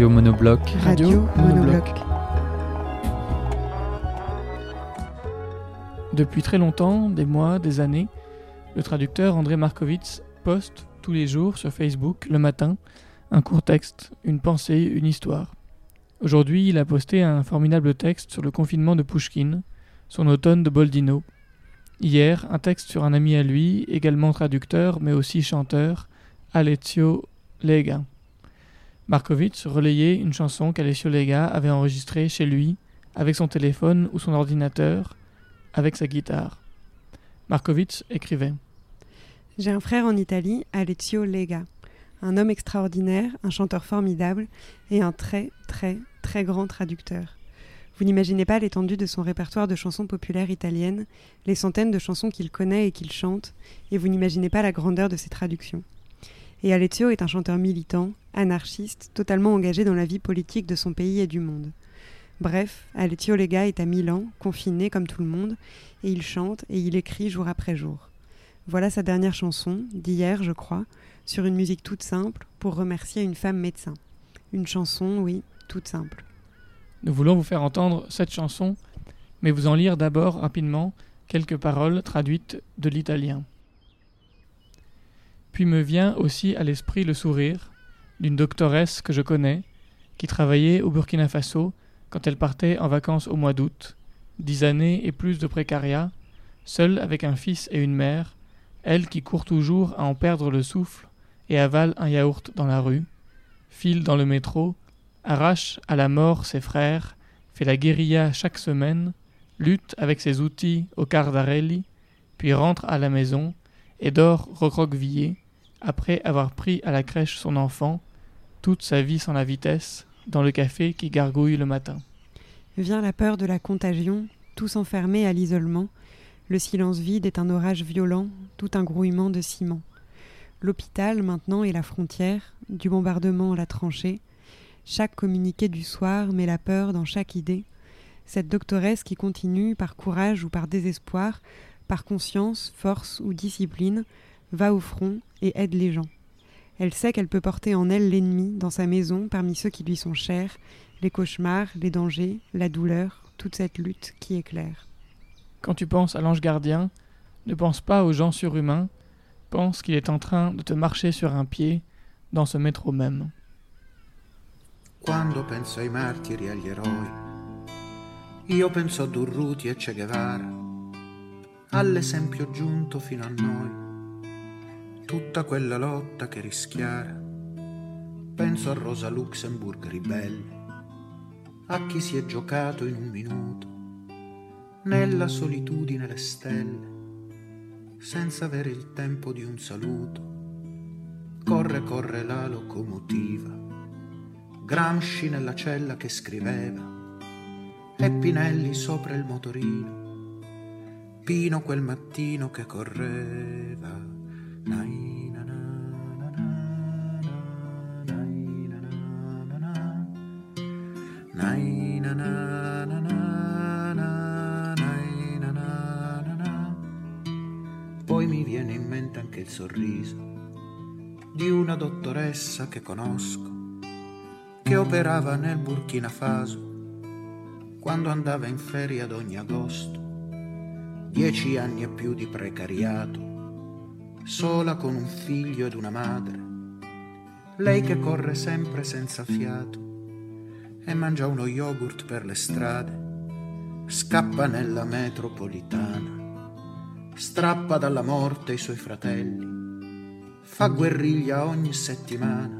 Radio Monobloc. Radio Monobloc. Depuis très longtemps, des mois, des années, le traducteur André Markovitz poste tous les jours sur Facebook, le matin, un court texte, une pensée, une histoire. Aujourd'hui, il a posté un formidable texte sur le confinement de Pushkin, son automne de Boldino. Hier, un texte sur un ami à lui, également traducteur, mais aussi chanteur, Alessio Lega. Markovitz relayait une chanson qu'Alessio Lega avait enregistrée chez lui, avec son téléphone ou son ordinateur, avec sa guitare. Markovitz écrivait J'ai un frère en Italie, Alessio Lega. Un homme extraordinaire, un chanteur formidable et un très, très, très grand traducteur. Vous n'imaginez pas l'étendue de son répertoire de chansons populaires italiennes, les centaines de chansons qu'il connaît et qu'il chante, et vous n'imaginez pas la grandeur de ses traductions. Et Alessio est un chanteur militant, anarchiste, totalement engagé dans la vie politique de son pays et du monde. Bref, Alessio Lega est à Milan, confiné comme tout le monde, et il chante et il écrit jour après jour. Voilà sa dernière chanson, d'hier je crois, sur une musique toute simple pour remercier une femme médecin. Une chanson, oui, toute simple. Nous voulons vous faire entendre cette chanson, mais vous en lire d'abord rapidement quelques paroles traduites de l'italien. Puis me vient aussi à l'esprit le sourire d'une doctoresse que je connais, qui travaillait au Burkina Faso quand elle partait en vacances au mois d'août, dix années et plus de précariat, seule avec un fils et une mère, elle qui court toujours à en perdre le souffle et avale un yaourt dans la rue, file dans le métro, arrache à la mort ses frères, fait la guérilla chaque semaine, lutte avec ses outils au Cardarelli, puis rentre à la maison et dort recroquevillé, après avoir pris à la crèche son enfant, toute sa vie sans la vitesse, dans le café qui gargouille le matin. Vient la peur de la contagion, tous enfermés à l'isolement. Le silence vide est un orage violent, tout un grouillement de ciment. L'hôpital maintenant est la frontière, du bombardement la tranchée. Chaque communiqué du soir met la peur dans chaque idée. Cette doctoresse qui continue, par courage ou par désespoir, par conscience, force ou discipline, va au front et aide les gens. Elle sait qu'elle peut porter en elle l'ennemi dans sa maison parmi ceux qui lui sont chers, les cauchemars, les dangers, la douleur, toute cette lutte qui éclaire. Quand tu penses à l'ange gardien, ne pense pas aux gens surhumains, pense qu'il est en train de te marcher sur un pied dans ce métro même. Quando penso ai martiri e agli eroi, io penso a Durruti e Che Guevara, all'esempio giunto fino a noi, tutta quella lotta che rischiara. Penso a Rosa Luxemburg ribelle, a chi si è giocato in un minuto, nella solitudine le stelle, senza avere il tempo di un saluto. Corre, corre la locomotiva. Gramsci nella cella che scriveva e Pinelli sopra il motorino. Pino quel mattino che correva. Nai, na, na, na, na, na, nai, na, na, na, na. Nai, na, na, na, na, na, nai, na, na, na, na. Poi mi viene in mente anche il sorriso di una dottoressa che conosco che operava nel Burkina Faso quando andava in ferie ad ogni agosto. Dieci anni e più di precariato, sola con un figlio ed una madre. Lei che corre sempre senza fiato e mangia uno yogurt per le strade, scappa nella metropolitana, strappa dalla morte i suoi fratelli, fa guerriglia ogni settimana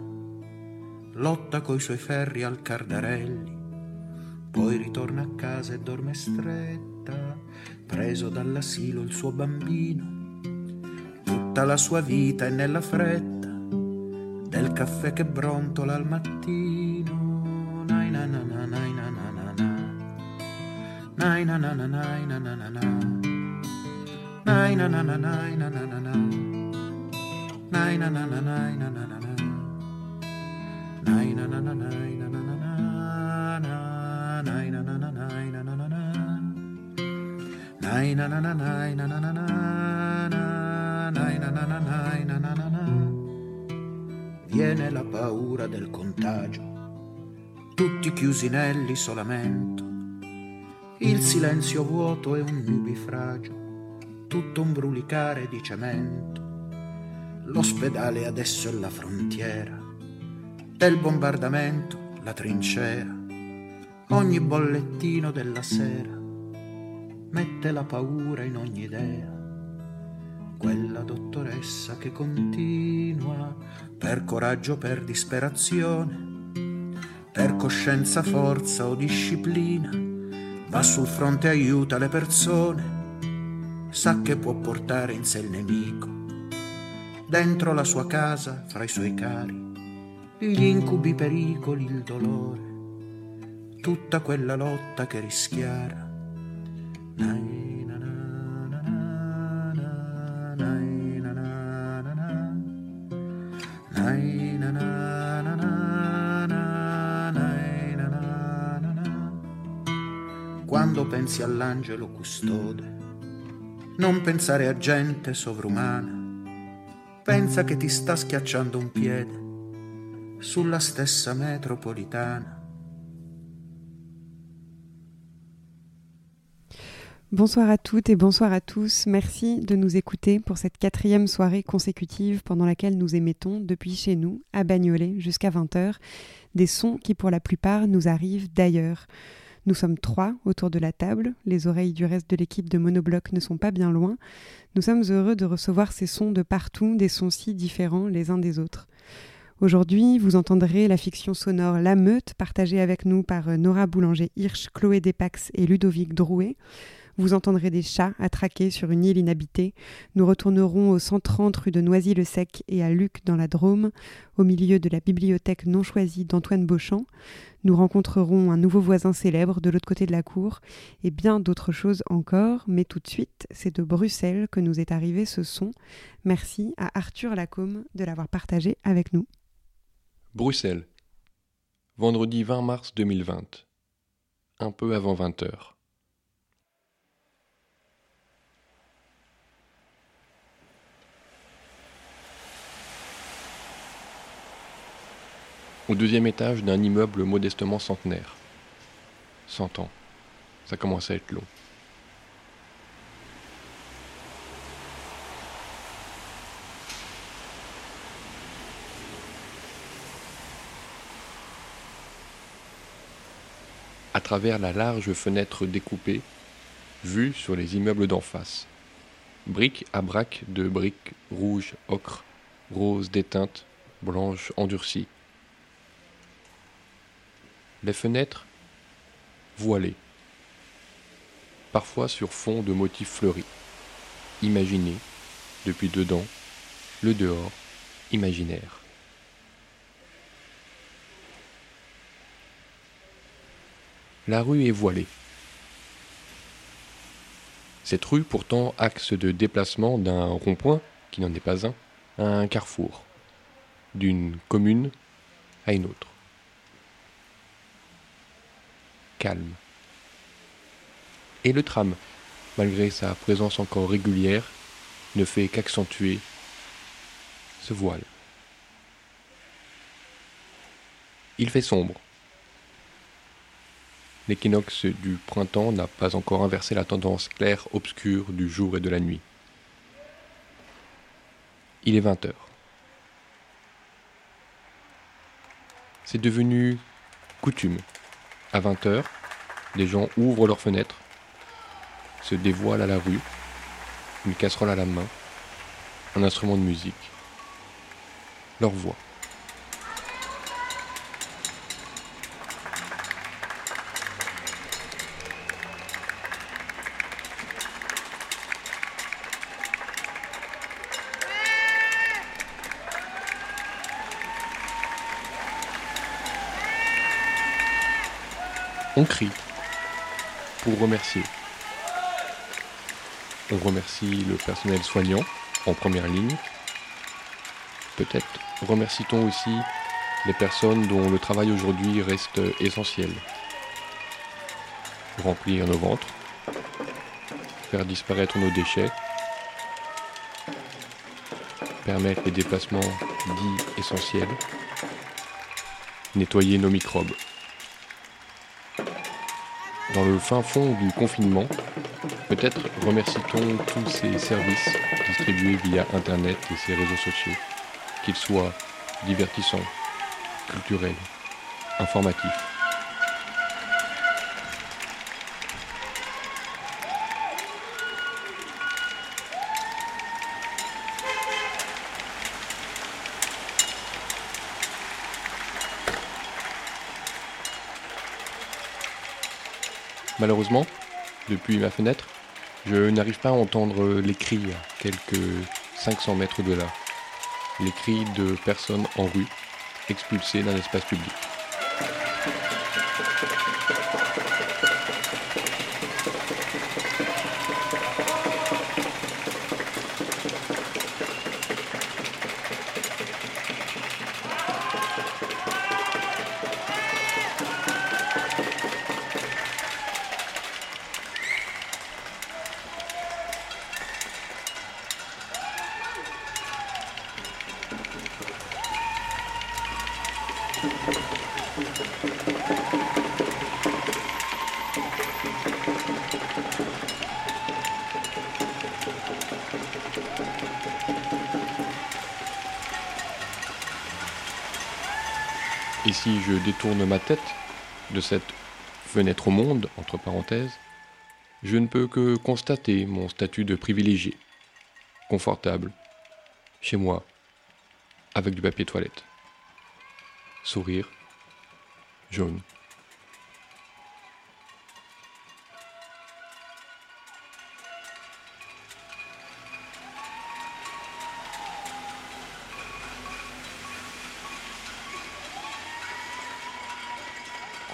lotta coi suoi ferri al Cardarelli, poi ritorna a casa e dorme stretta preso dall'asilo il suo bambino. Tutta la sua vita è nella fretta del caffè che brontola al mattino. Nai na na na nai na na na na. Nai na na na nai na na na na. Nai na na na nai na na na na. Nai na na na nai na na na na. Nai na na na nai na na na. Viene la paura del contagio, tutti chiusi nell'isolamento, il silenzio vuoto e un nubifragio, tutto un brulicare di cemento. L'ospedale adesso è la frontiera, del bombardamento la trincea, ogni bollettino della sera mette la paura in ogni idea quella dottoressa che continua per coraggio, per disperazione, per coscienza, forza o disciplina, va sul fronte e aiuta le persone, sa che può portare in sé il nemico, dentro la sua casa, fra i suoi cari, gli incubi, i pericoli, il dolore, tutta quella lotta che rischiara. Quando pensi all'angelo custode, non pensare a gente sovrumana, pensa che ti sta schiacciando un piede sulla stessa metropolitana. Bonsoir à toutes et bonsoir à tous. Merci de nous écouter pour cette quatrième soirée consécutive pendant laquelle nous émettons, depuis chez nous, à Bagnolet, jusqu'à 20h, des sons qui pour la plupart nous arrivent d'ailleurs. Nous sommes trois autour de la table, les oreilles du reste de l'équipe de Monobloc ne sont pas bien loin. Nous sommes heureux de recevoir ces sons de partout, des sons si différents les uns des autres. Aujourd'hui, vous entendrez la fiction sonore La Meute, partagée avec nous par Nora Boulanger-Hirsch, Chloé Despax et Ludovic Drouet. Vous entendrez des chats à traquer sur une île inhabitée. Nous retournerons au 130 rue de Noisy-le-Sec et à Luc dans la Drôme, au milieu de la bibliothèque non choisie d'Antoine Beauchamp. Nous rencontrerons un nouveau voisin célèbre de l'autre côté de la cour et bien d'autres choses encore. Mais tout de suite, c'est de Bruxelles que nous est arrivé ce son. Merci à Arthur Lacombe de l'avoir partagé avec nous. Bruxelles. Vendredi 20 mars 2020. Un peu avant 20 heures. Au deuxième étage d'un immeuble modestement centenaire. Cent ans. Ça commence à être long. à travers la large fenêtre découpée, vue sur les immeubles d'en face. Brique à braque de briques rouges, ocre, roses déteintes, blanches endurcies. Les fenêtres voilées, parfois sur fond de motifs fleuris. Imaginez, depuis dedans, le dehors imaginaire. La rue est voilée. Cette rue, pourtant axe de déplacement d'un rond-point, qui n'en est pas un, à un carrefour, d'une commune à une autre. Calme. Et le tram, malgré sa présence encore régulière, ne fait qu'accentuer ce voile. Il fait sombre. L'équinoxe du printemps n'a pas encore inversé la tendance claire-obscure du jour et de la nuit. Il est 20 heures. C'est devenu coutume. À 20 heures, les gens ouvrent leurs fenêtres, se dévoilent à la rue, une casserole à la main, un instrument de musique, leur voix. On crie pour remercier. On remercie le personnel soignant en première ligne. Peut-être remercie-t-on aussi les personnes dont le travail aujourd'hui reste essentiel. Remplir nos ventres, faire disparaître nos déchets, permettre les déplacements dits essentiels, nettoyer nos microbes. Dans le fin fond du confinement, peut-être remercie-t-on tous ces services distribués via Internet et ces réseaux sociaux, qu'ils soient divertissants, culturels, informatifs. Malheureusement, depuis ma fenêtre, je n'arrive pas à entendre les cris à quelques 500 mètres de là. Les cris de personnes en rue, expulsées d'un espace public. Si je détourne ma tête de cette fenêtre au monde, entre parenthèses, je ne peux que constater mon statut de privilégié, confortable, chez moi, avec du papier toilette. Sourire, jaune.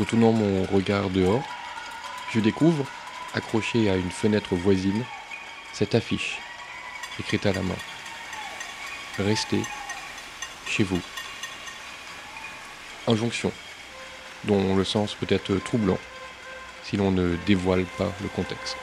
Retournant mon regard dehors, je découvre, accrochée à une fenêtre voisine, cette affiche, écrite à la main. Restez chez vous. Injonction, dont le sens peut être troublant si l'on ne dévoile pas le contexte.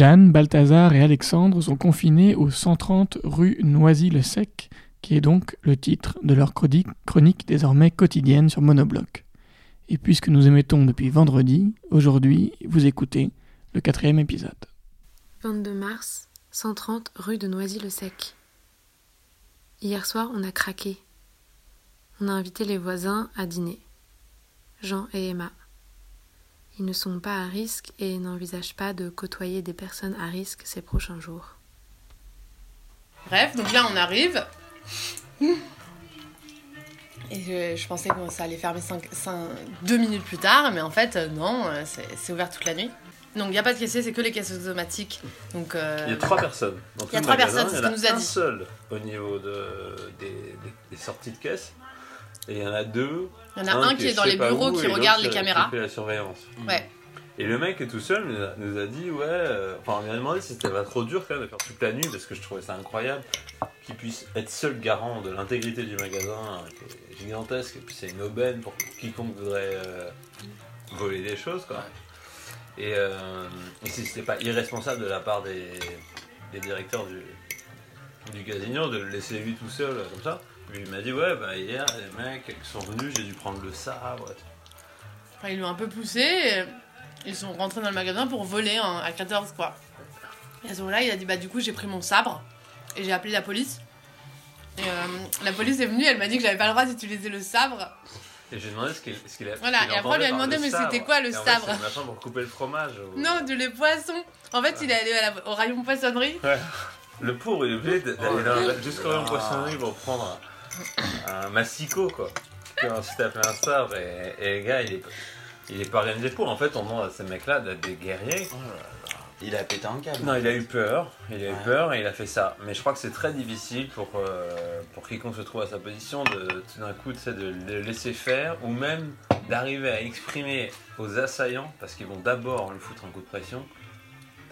Jeanne, Balthazar et Alexandre sont confinés au 130 rue Noisy-le-Sec, qui est donc le titre de leur chronique, chronique désormais quotidienne sur Monobloc. Et puisque nous émettons depuis vendredi, aujourd'hui, vous écoutez le quatrième épisode. 22 mars, 130 rue de Noisy-le-Sec. Hier soir, on a craqué. On a invité les voisins à dîner. Jean et Emma. Ils ne sont pas à risque et n'envisagent pas de côtoyer des personnes à risque ces prochains jours. Bref, donc là on arrive. Et je, je pensais que ça allait fermer 5, deux minutes plus tard, mais en fait, euh, non, euh, c'est ouvert toute la nuit. Donc il n'y a pas de caissier, c'est que les caisses automatiques. Donc, euh, Il y a trois personnes. Dans Il y a trois magasin, personnes, c'est il y ce qu'il nous a un dit. seul au niveau de, des, des- des sorties de caisse. Et il y en a deux. Il y en a un qui est dans les bureaux où, qui regarde les caméras. Qui fait la surveillance. Ouais. Et le mec est tout seul nous a, nous a dit ouais, euh, enfin on lui a demandé si c'était pas trop dur quand même de faire toute la nuit parce que je trouvais ça incroyable qu'il puisse être seul garant de l'intégrité du magasin euh, qui est gigantesque et puis c'est une aubaine pour quiconque voudrait euh, voler des choses quoi. Et, euh, et si c'était pas irresponsable de la part des, des directeurs du, du casino de le laisser lui tout seul euh, comme ça. Il m'a dit ouais bah hier les mecs qui sont venus j'ai dû prendre le sabre. Enfin, ils l'ont un peu poussé. et ils sont rentrés dans le magasin pour voler hein, à 14 quoi. Et à ce moment-là, il a dit bah du coup j'ai pris mon sabre et j'ai appelé la police. Et euh, la police est venue, elle m'a dit que j'avais pas le droit d'utiliser le sabre. Et j'ai demandé ce qu'il ce qu'il a Voilà, ce qu'il et après, on lui a entendait par demandé, le mais c'était quoi, le Et en fait, sabre C'est le machin pour couper le fromage. ou- Non, du lait poisson. En fait, il est allé à la- au rayon poissonnerie. Ouais. Le pauvre, il est obligé d'aller Oh dans- jusqu'au rayon poissonnerie pour prendre un, massicot, quoi. Puis ensuite appeler un sabre. Et, et le gars, il est, il est pas organisé pour. En fait, on demande à ces mecs-là d'être des guerriers. Il a pété un câble. Non, il a eu peur. Il a eu Ouais. peur et il a fait ça. Mais je crois que c'est très difficile pour, euh, pour quiconque se trouve à sa position de tout d'un coup de le laisser faire ou même d'arriver à exprimer aux assaillants, parce qu'ils vont d'abord lui foutre un coup de pression,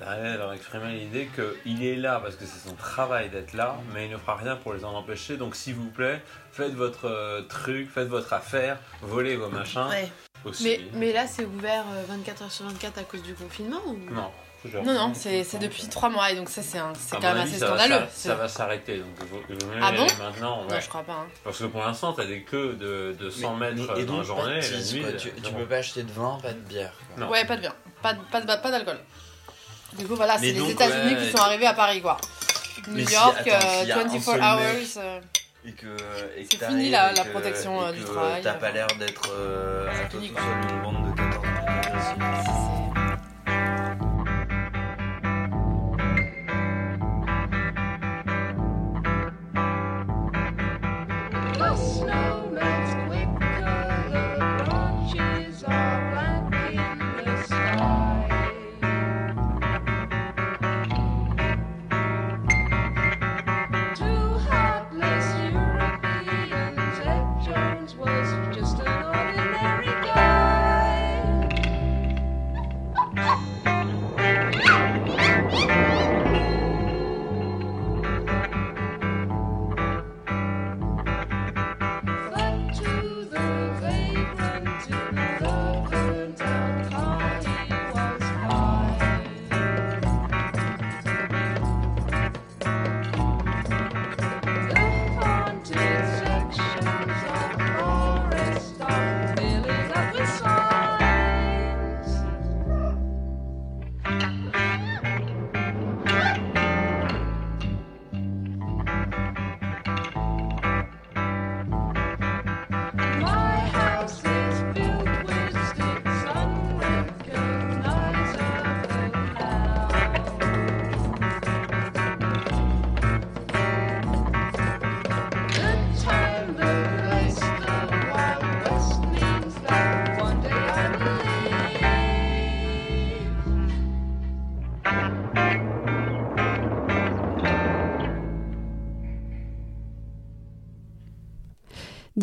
d'arriver à leur exprimer l'idée qu'il est là parce que c'est son travail d'être là, mais il ne fera rien pour les en empêcher. Donc s'il vous plaît, faites votre euh, truc, faites votre affaire, volez vos machins. Ouais. Aussi. Mais, mais là, c'est ouvert euh, 24 heures sur 24 à cause du confinement ou... Non. Non, non, c'est depuis 3 mois et donc ça, c'est quand même avis, assez scandaleux. Ça, va s'arrêter, donc Ah bon? maintenant. Non, je crois pas, hein. Parce que pour l'instant, t'as des queues de, de 100 Mais- mètres mais- et dans la donc, journée, pas de et la tease, nuit. quoi. euh, Tu, tu peux pas acheter de vin, pas de bière. quoi. Non. Ouais, pas de bien. Pas, pas, pas d'alcool. Du coup, voilà, c'est les États-Unis ouais, qui sont arrivés à Paris, quoi. New si- York, attends, euh, un 24 seul hours. euh, Et que, C'est fini la- la protection, et euh, du que travail. T'as pas l'air d'être euh, une bande de 14 mecs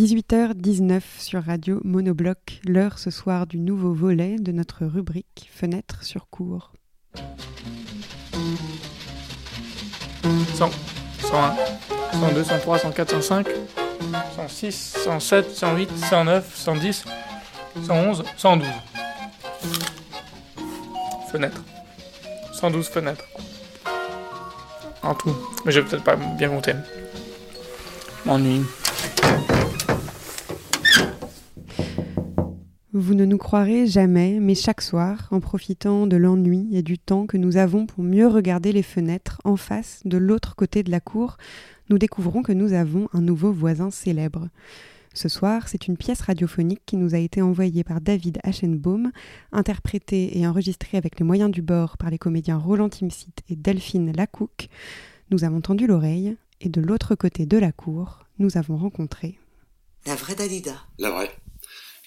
18h19 sur Radio Monobloc, l'heure ce soir du nouveau volet de notre rubrique Fenêtre sur cours. 100, 101, 102, 103, 104, 105, 106, 107, 108, 109, 110, 111, 112. Fenêtre. 112 fenêtres. En tout. Mais je vais peut-être pas bien compter. M'ennuie. Vous ne nous croirez jamais, mais chaque soir, en profitant de l'ennui et du temps que nous avons pour mieux regarder les fenêtres en face, de l'autre côté de la cour, nous découvrons que nous avons un nouveau voisin célèbre. Ce soir, c'est une pièce radiophonique qui nous a été envoyée par David Aschenbaum, interprétée et enregistrée avec les moyens du bord par les comédiens Roland Timsit et Delphine Lacouque. Nous avons tendu l'oreille, et de l'autre côté de la cour, nous avons rencontré La vraie Dalida. La vraie.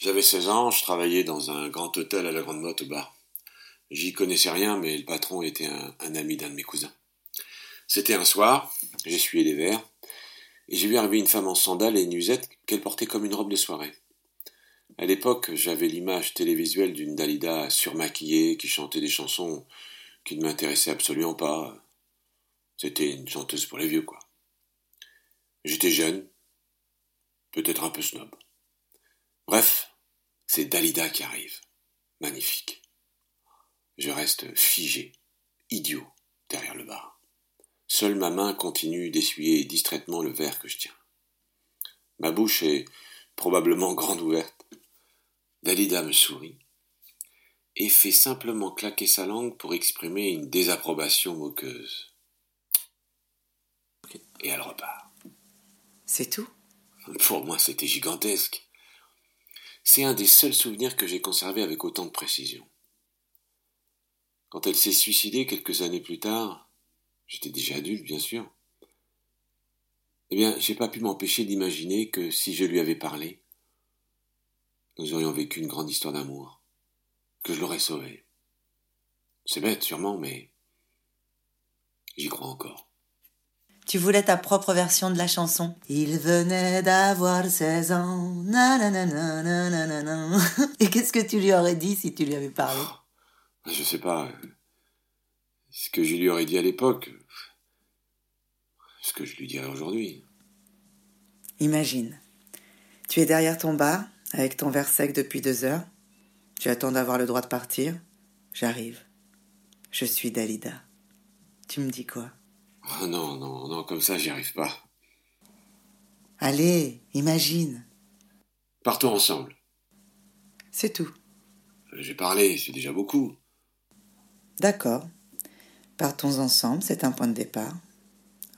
J'avais 16 ans, je travaillais dans un grand hôtel à la Grande Motte au bar. J'y connaissais rien, mais le patron était un, ami d'un de mes cousins. C'était un soir, j'essuyais les verres, et j'ai vu arriver une femme en sandales et une usette qu'elle portait comme une robe de soirée. À l'époque, j'avais l'image télévisuelle d'une Dalida surmaquillée qui chantait des chansons qui ne m'intéressaient absolument pas. C'était une chanteuse pour les vieux, quoi. J'étais jeune, peut-être un peu snob. Bref, c'est Dalida qui arrive. Magnifique. Je reste figé, idiot, derrière le bar. Seule ma main continue d'essuyer distraitement le verre que je tiens. Ma bouche est probablement grande ouverte. Dalida me sourit et fait simplement claquer sa langue pour exprimer une désapprobation moqueuse. Et elle repart. C'est tout? Pour moi, c'était gigantesque. C'est un des seuls souvenirs que j'ai conservé avec autant de précision. Quand elle s'est suicidée quelques années plus tard, j'étais déjà adulte, bien sûr. Eh bien, j'ai pas pu m'empêcher d'imaginer que si je lui avais parlé, nous aurions vécu une grande histoire d'amour, que je l'aurais sauvée. C'est bête, sûrement, mais j'y crois encore. Tu voulais ta propre version de la chanson. Il venait d'avoir 16 ans. nanana. Et qu'est-ce que tu lui aurais dit si tu lui avais parlé? Je sais pas. Ce que je lui aurais dit à l'époque, ce que je lui dirais aujourd'hui. Imagine. Tu es derrière ton bar, avec ton verre sec depuis deux heures. Tu attends d'avoir le droit de partir. J'arrive. Je suis Dalida. Tu me dis quoi? Oh non, non, non, comme ça, j'y arrive pas. Allez, imagine. Partons ensemble. C'est tout. J'ai parlé, c'est déjà beaucoup. D'accord. Partons ensemble, c'est un point de départ.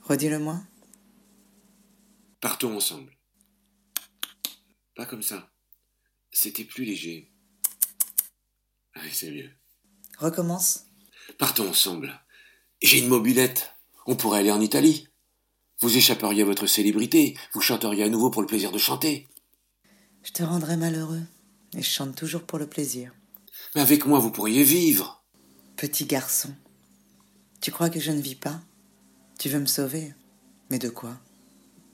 Redis-le-moi. Partons ensemble. Pas comme ça. C'était plus léger. Allez, c'est mieux. Recommence. Partons ensemble. J'ai une mobilette. On pourrait aller en Italie. Vous échapperiez à votre célébrité. Vous chanteriez à nouveau pour le plaisir de chanter. Je te rendrai malheureux. Et je chante toujours pour le plaisir. Mais avec moi, vous pourriez vivre. Petit garçon. Tu crois que je ne vis pas? Tu veux me sauver? Mais de quoi?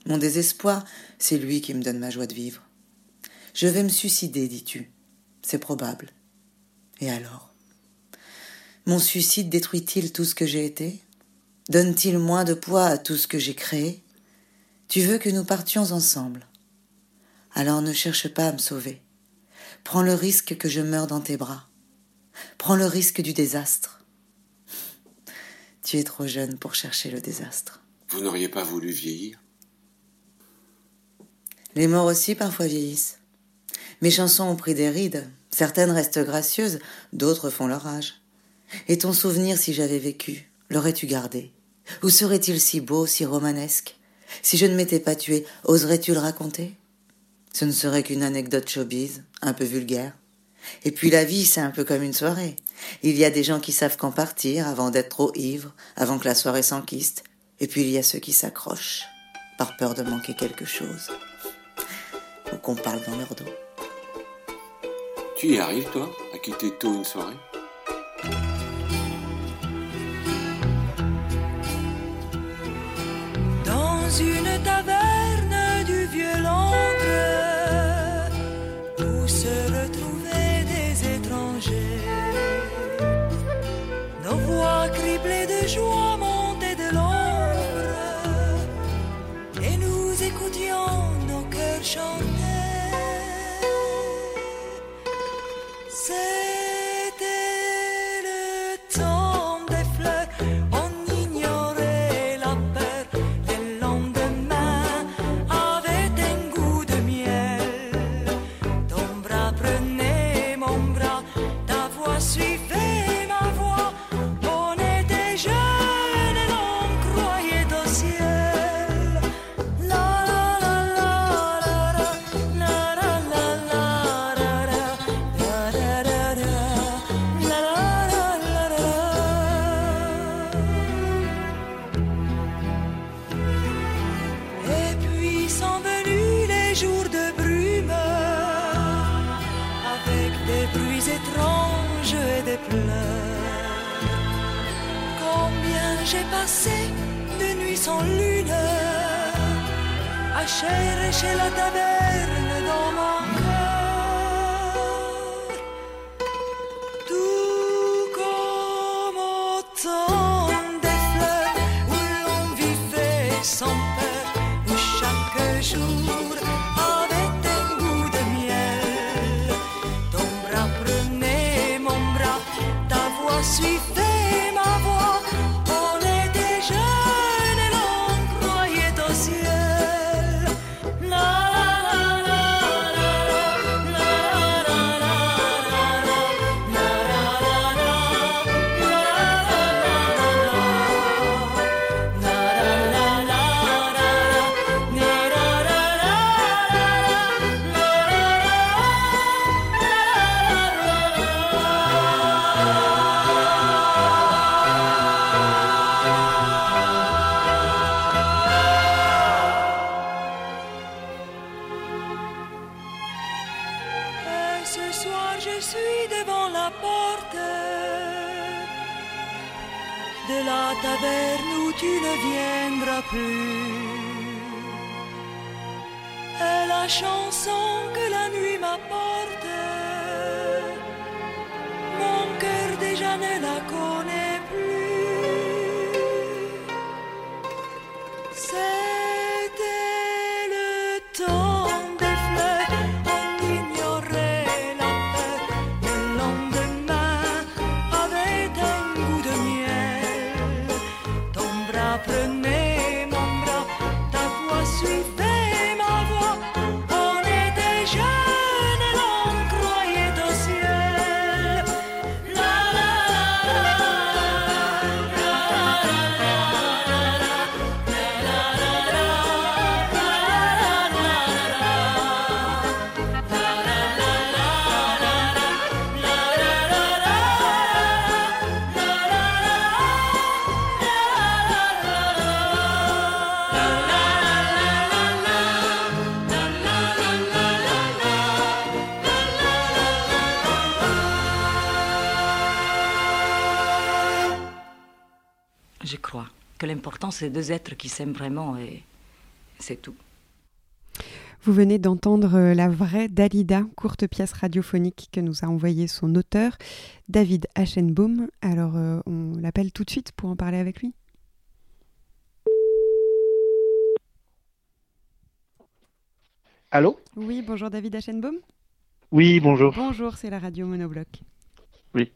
Mon désespoir, c'est lui qui me donne ma joie de vivre. Je vais me suicider, dis-tu. C'est probable. Et alors? Mon suicide détruit-il tout ce que j'ai été? Donne-t-il moins de poids à tout ce que j'ai créé? Tu veux que nous partions ensemble? Alors ne cherche pas à me sauver. Prends le risque que je meure dans tes bras. Prends le risque du désastre. Tu es trop jeune pour chercher le désastre. Vous n'auriez pas voulu vieillir? Les morts aussi parfois vieillissent. Mes chansons ont pris des rides. Certaines restent gracieuses, d'autres font leur âge. Et ton souvenir, si j'avais vécu, l'aurais-tu gardé? Ou serait-il si beau, si romanesque? Si je ne m'étais pas tué, oserais-tu le raconter? Ce ne serait qu'une anecdote showbiz, un peu vulgaire. Et puis la vie, c'est un peu comme une soirée. Il y a des gens qui savent qu'en partir avant d'être trop ivres, avant que la soirée s'enquiste. Et puis il y a ceux qui s'accrochent, par peur de manquer quelque chose. Ou qu'on parle dans leur dos. Tu y arrives, toi, à quitter tôt une soirée? t'avais sans lune à chercher la taverne Je crois que l'important, c'est deux êtres qui s'aiment vraiment et c'est tout. Vous venez d'entendre euh, la vraie Dalida, courte pièce radiophonique que nous a envoyée son auteur, David Aschenbaum. Alors, euh, on l'appelle tout de suite pour en parler avec lui. Allô? Oui, bonjour David Aschenbaum. Oui, bonjour. Bonjour, c'est la radio Monobloc. Oui.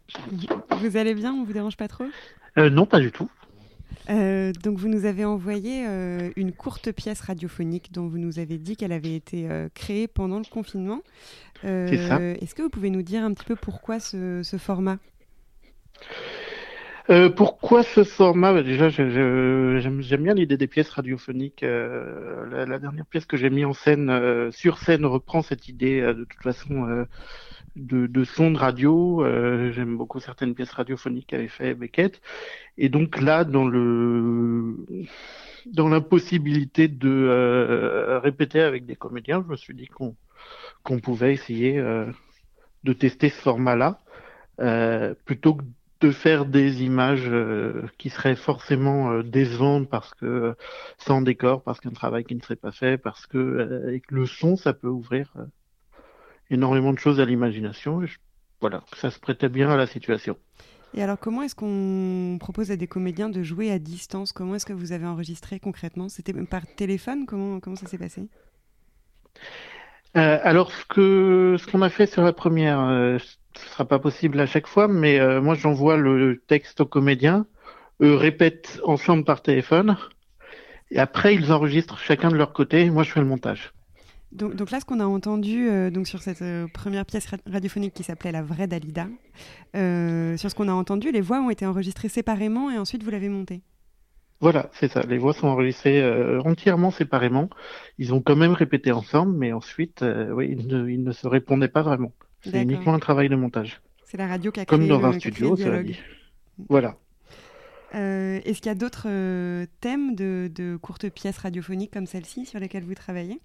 Vous allez bien? On vous dérange pas trop? Euh, non, pas du tout. Euh, donc vous nous avez envoyé euh, une courte pièce radiophonique dont vous nous avez dit qu'elle avait été euh, créée pendant le confinement. C'est ça. Est-ce que vous pouvez nous dire un petit peu pourquoi ce, ce format? Pourquoi ce format? Bah, Déjà, j'aime bien l'idée des pièces radiophoniques. La, la dernière pièce que j'ai mis en scène, sur scène, reprend cette idée de toute façon de, de son de radio. Euh, j'aime beaucoup certaines pièces radiophoniques qu'avait fait Beckett. Et donc là, dans le dans l'impossibilité de euh, répéter avec des comédiens, je me suis dit qu'on qu'on pouvait essayer euh, de tester ce format-là, euh, plutôt que de faire des images euh, qui seraient forcément euh, décevantes parce que euh, sans décor, parce qu'un travail qui ne serait pas fait, parce que euh, avec le son, ça peut ouvrir euh, énormément de choses à l'imagination. Je- Voilà, ça se prêtait bien à la situation. Et alors comment est-ce qu'on propose à des comédiens de jouer à distance? Comment est-ce que vous avez enregistré concrètement? C'était par téléphone? Comment, comment ça s'est passé? Euh, alors, ce que ce qu'on a fait sur la première, euh, ce sera pas possible à chaque fois, mais euh, moi j'envoie le texte aux comédiens, eux répètent ensemble par téléphone, et après ils enregistrent chacun de leur côté, et moi je fais le montage. Donc, donc là, ce qu'on a entendu euh, donc sur cette euh, première pièce ra- radiophonique qui s'appelait La vraie Dalida, euh, sur ce qu'on a entendu, les voix ont été enregistrées séparément et ensuite vous l'avez montée. Voilà, c'est ça. Les voix sont enregistrées entièrement séparément. Ils ont quand même répété ensemble, mais ensuite, oui, ils ne, ils ne se répondaient pas vraiment. C'est uniquement un travail de montage, C'est la radio qui a comme créé dans le, un studio, cela dit. Voilà. Est-ce qu'il y a d'autres thèmes de, de courtes pièces radiophoniques comme celle-ci sur lesquelles vous travaillez?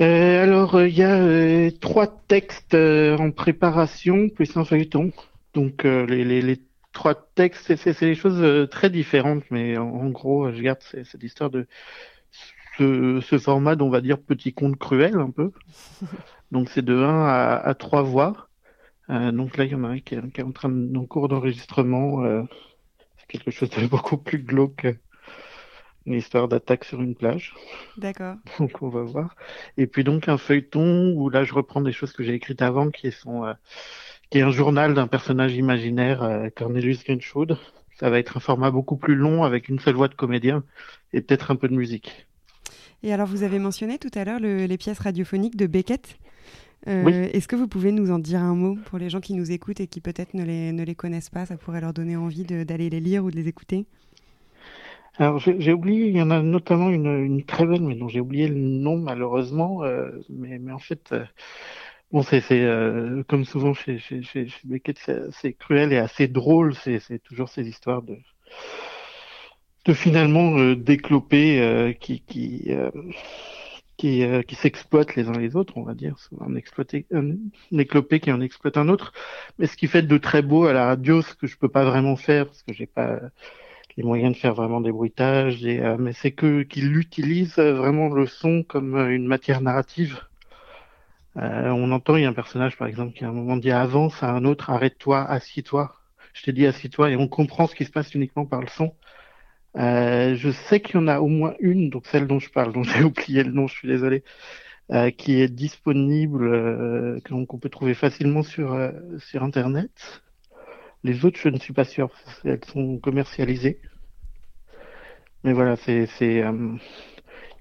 Euh, alors, euh, il y a euh, trois textes euh, en préparation, plus un feuilleton. Donc, euh, les, les, les trois textes, c'est- des choses euh, très différentes, mais en, en gros, je garde cette histoire de ce, ce format d'on va dire petit conte cruel un peu. Donc, c'est de 1 à, à 3 voix. Euh, donc là, il y en a un qui est, qui est en train de, en cours d'enregistrement. euh, c'est quelque chose de beaucoup plus glauque une histoire d'attaque sur une plage. D'accord. Donc on va voir. Et puis donc un feuilleton où là je reprends des choses que j'ai écrites avant, qui sont euh, qui est un journal d'un personnage imaginaire, euh, Cornelius Grinchwood. Ça va être un format beaucoup plus long avec une seule voix de comédien et peut-être un peu de musique. Et alors, vous avez mentionné tout à l'heure le- les pièces radiophoniques de Beckett. Euh, Oui. Est-ce que vous pouvez nous en dire un mot pour les gens qui nous écoutent et qui peut-être ne les, ne les connaissent pas? Ça pourrait leur donner envie de- d'aller les lire ou de les écouter. Alors j'ai oublié, il y en a notamment une, une très belle, mais dont j'ai oublié le nom malheureusement. euh, mais, mais en fait, euh, bon c'est euh, comme souvent chez chez chez, chez Beckett, c'est cruel et assez drôle. C'est toujours ces histoires de de finalement euh, d'éclopés euh, qui qui qui, euh, qui s'exploitent les uns les autres, on va dire, un exploité, un, un éclopé qui en exploite un autre. Mais ce qui fait de très beau à la radio, ce que je peux pas vraiment faire parce que j'ai pas les moyens de faire vraiment des bruitages, et, euh, mais c'est que qu'il utilise euh, vraiment le son comme euh, une matière narrative. Euh, on entend, il y a un personnage par exemple qui à un moment dit avance à un autre, arrête-toi, assis-toi. Je t'ai dit assis-toi et on comprend ce qui se passe uniquement par le son. Euh, je sais qu'il y en a au moins une, donc celle dont je parle, dont j'ai oublié le nom, je suis désolé, euh, qui est disponible, euh, qu'on peut trouver facilement sur sur internet. Les autres, je ne suis pas sûr, qu'elles sont commercialisées. Mais voilà, c'est, euh,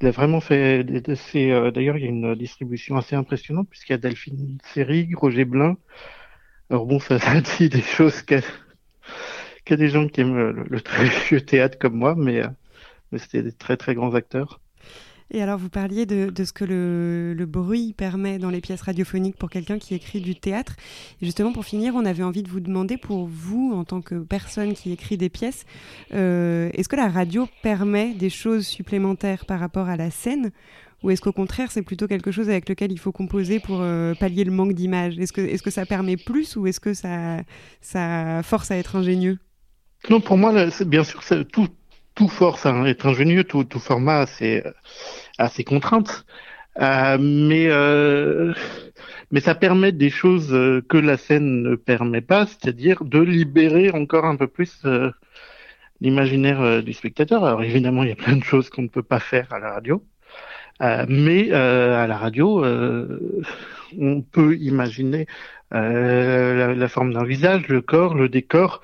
il a vraiment fait, euh, d'ailleurs, il y a une distribution assez impressionnante puisqu'il y a Delphine Seyrig, Roger Blin. Alors bon, ça, dit des choses qu'il y a, des gens qui aiment le, le vieux théâtre comme moi, mais, euh, mais c'était des très très grands acteurs. Et alors, vous parliez de, de ce que le, le bruit permet dans les pièces radiophoniques pour quelqu'un qui écrit du théâtre. Et justement, pour finir, on avait envie de vous demander, pour vous, en tant que personne qui écrit des pièces, euh, est-ce que la radio permet des choses supplémentaires par rapport à la scène? Ou est-ce qu'au contraire, c'est plutôt quelque chose avec lequel il faut composer pour euh, pallier le manque d'image? Est-ce que, est-ce que ça permet plus ou est-ce que ça, ça force à être ingénieux? Non, pour moi, bien sûr, tout, tout force à être ingénieux, tout, tout format a ses. Euh, mais, euh, mais ça permet des choses euh, que la scène ne permet pas, c'est-à-dire de libérer encore un peu plus l'imaginaire du spectateur. Alors évidemment, il y a plein de choses qu'on ne peut pas faire à la radio. Mais à la radio, on peut imaginer la forme d'un visage, le corps, le décor,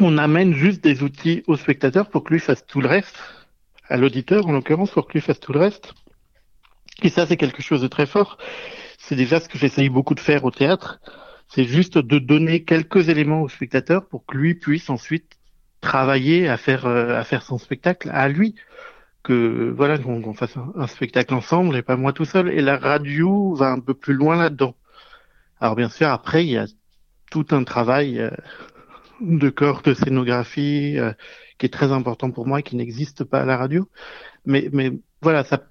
on amène juste des outils au spectateur pour que lui fasse tout le reste, à l'auditeur en l'occurrence, pour que lui fasse tout le reste. Et ça, c'est quelque chose de très fort. C'est déjà ce que j'essaye beaucoup de faire au théâtre. C'est juste de donner quelques éléments au spectateur pour que lui puisse ensuite travailler à faire euh, à faire son spectacle à lui. Que voilà, qu'on qu'on fasse un, un spectacle ensemble et pas moi tout seul. Et la radio va un peu plus loin là-dedans. Alors bien sûr, après, il y a tout un travail. euh, de corps, de scénographie, euh, qui est très important pour moi et qui n'existe pas à la radio. Mais, mais voilà, ça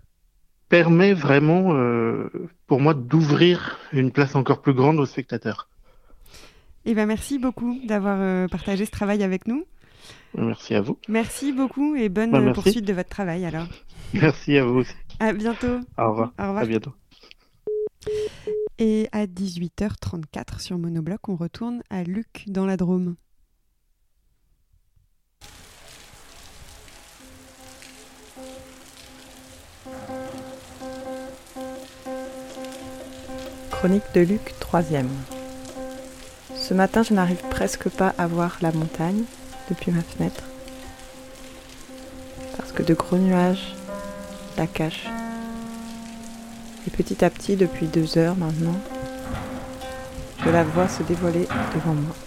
permet vraiment, euh, pour moi, d'ouvrir une place encore plus grande aux spectateurs. Eh ben, merci beaucoup d'avoir euh, partagé ce travail avec nous. Merci à vous. Merci beaucoup et bonne Bah, poursuite de votre travail alors. Merci à vous aussi. À bientôt. Au revoir. Au revoir. À bientôt. Et à 18h34 sur Monobloc, on retourne à Luc dans la Drôme. De Luc, troisième. Ce matin, je n'arrive presque pas à voir la montagne depuis ma fenêtre. Parce que de gros nuages la cachent. Et petit à petit, depuis deux heures maintenant, je la vois se dévoiler devant moi.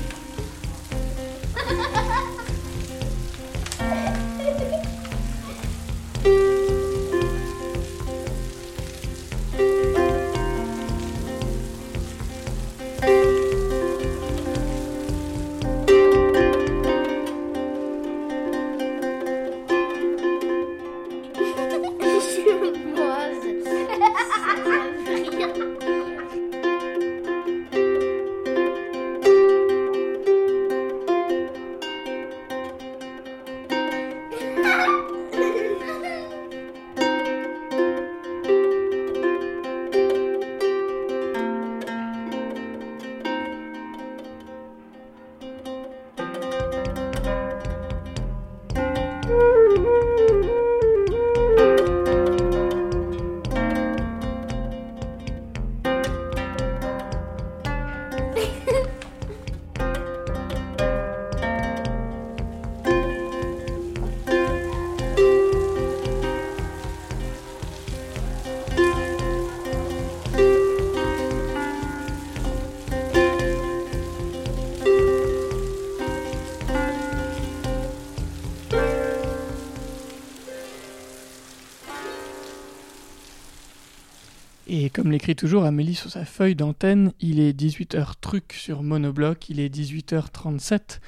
comme l'écrit toujours Amélie sur sa feuille d'antenne, il est 18h truc sur Monobloc, il est 18h37.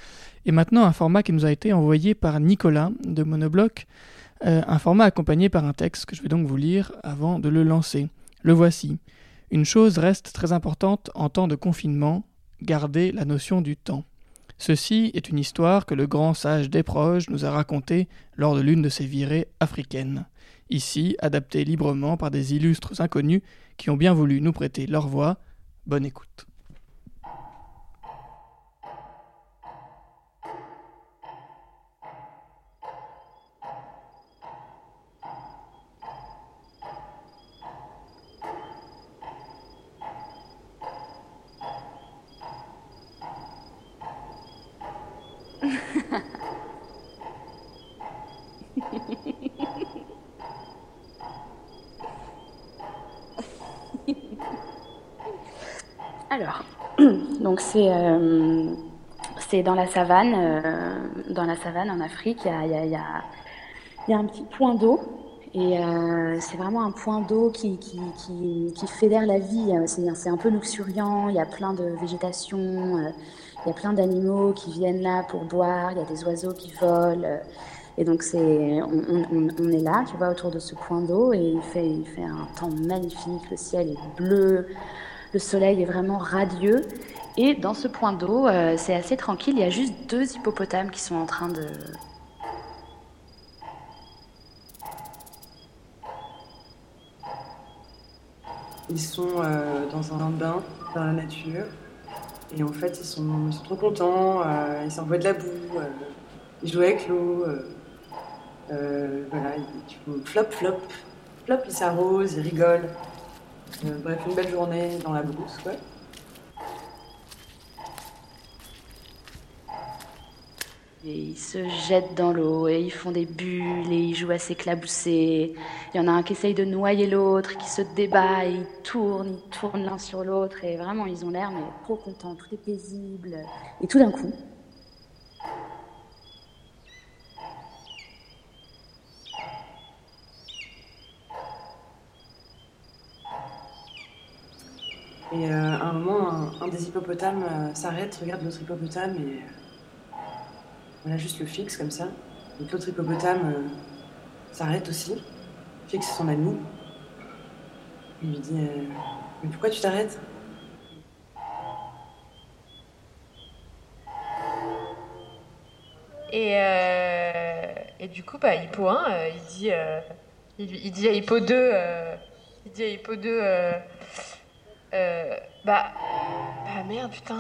Et maintenant, un format qui nous a été envoyé par Nicolas de Monobloc, euh, un format accompagné par un texte que je vais donc vous lire avant de le lancer. Le voici. Une chose reste très importante en temps de confinement, garder la notion du temps. Ceci est une histoire que le grand sage Desproges nous a racontée lors de l'une de ses virées africaines. Ici, adaptée librement par des illustres inconnus qui ont bien voulu nous prêter leur voix. Bonne écoute. Alors, donc c'est euh, c'est dans la savane, euh, dans la savane en Afrique, il y a, un petit point d'eau. Et euh, c'est vraiment un point d'eau qui, qui, qui, fédère la vie. C'est un peu luxuriant, il y a plein de végétation, il y a plein d'animaux qui viennent là pour boire, il y a des oiseaux qui volent. et donc on- on- on est là, tu vois, autour de ce point d'eau. Et il fait, il fait un temps magnifique, le ciel est bleu, le soleil est vraiment radieux. Et dans ce point d'eau, euh, c'est assez tranquille, il y a juste deux hippopotames qui sont en train de... Ils sont euh, dans un bain, dans la nature. Et en fait, ils sont, ils sont trop contents. euh, ils s'envoient de la boue. ils jouent avec l'eau. voilà, ils font flop, flop. Flop, ils s'arrosent, ils rigolent. Bref, une belle journée dans la brousse, quoi. Et ils se jettent dans l'eau et ils font des bulles et ils jouent à s'éclabousser. Il y en a un qui essaye de noyer l'autre, qui se débat et ils tournent, ils tournent l'un sur l'autre. Et vraiment, ils ont l'air mais trop contents, tout est paisible. Et tout d'un coup, Et euh, à un moment, un, des hippopotames euh, s'arrête, regarde l'autre hippopotame et euh, voilà, juste le fixe comme ça. Donc l'autre hippopotame euh, s'arrête aussi, fixe son ami. Il lui dit euh, Mais pourquoi tu t'arrêtes? Et, euh, et du coup, bah, Hippo 1, euh, il, dit, euh, il, il dit à Hippo 2, euh, il dit à Hippo 2, euh, euh, bah, bah merde, putain,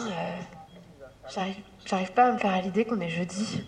j'arrive, pas à me faire à l'idée qu'on est jeudi.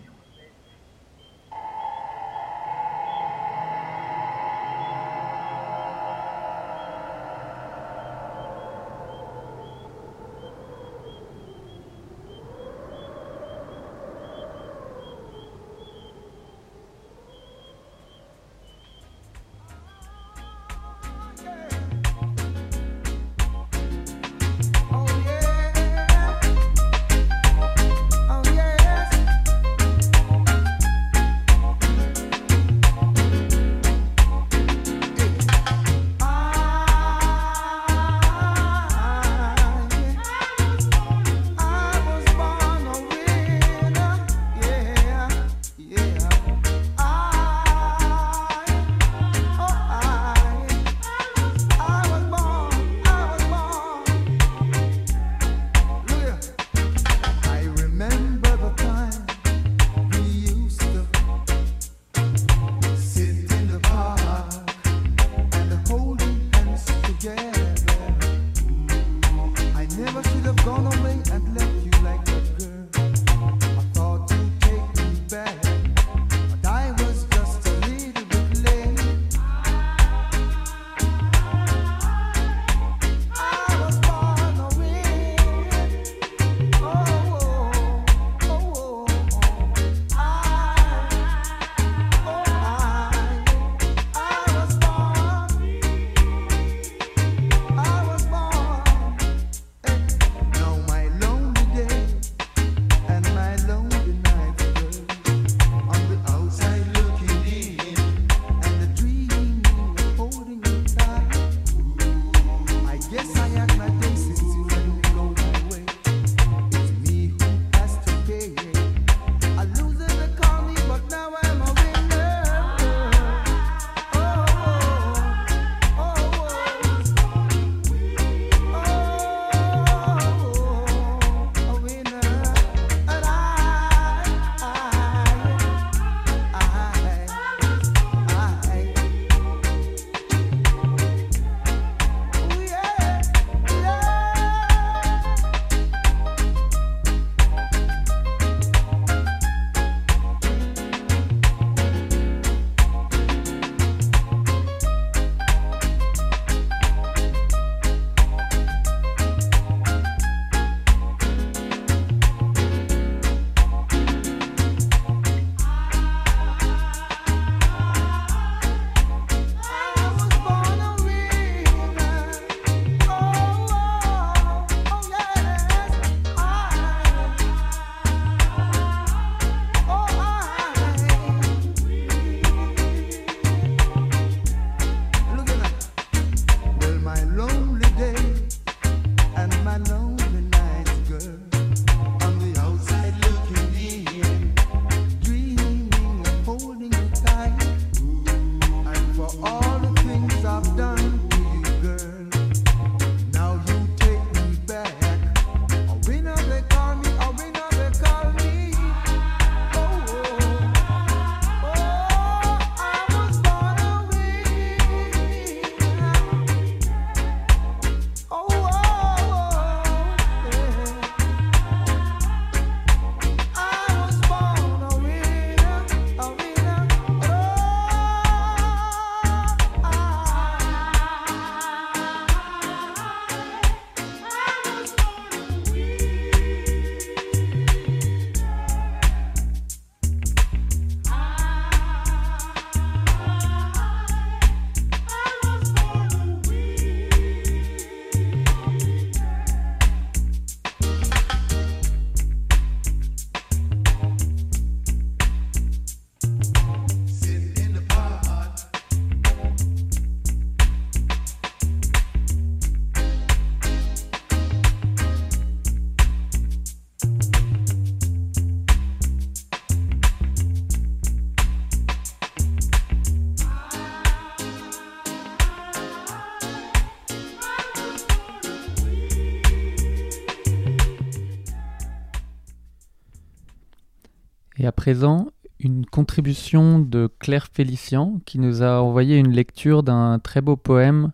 Une contribution de Claire Félician qui nous a envoyé une lecture d'un très beau poème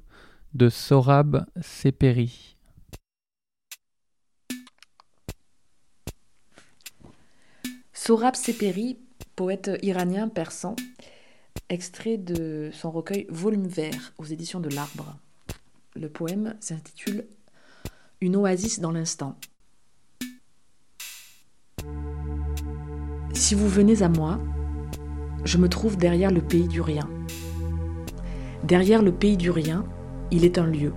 de Sorab Seperi. Sorab Seperi, poète iranien persan, extrait de son recueil Volume vert aux éditions de l'Arbre. Le poème s'intitule Une oasis dans l'instant. Si vous venez à moi, je me trouve derrière le pays du rien. Derrière le pays du rien, il est un lieu.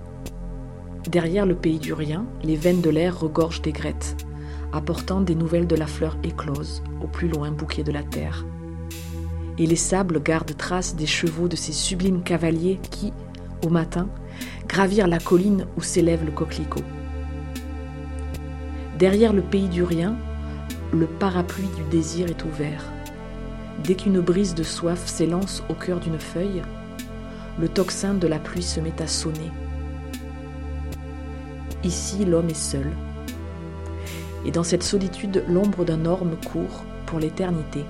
Derrière le pays du rien, les veines de l'air regorgent d'aigrettes, apportant des nouvelles de la fleur éclose, au plus loin bouquet de la terre. Et les sables gardent trace des chevaux de ces sublimes cavaliers qui, au matin, gravirent la colline où s'élève le coquelicot. Derrière le pays du rien, le parapluie du désir est ouvert. Dès qu'une brise de soif s'élance au cœur d'une feuille, le tocsin de la pluie se met à sonner. Ici, l'homme est seul. Et dans cette solitude, l'ombre d'un orme court pour l'éternité.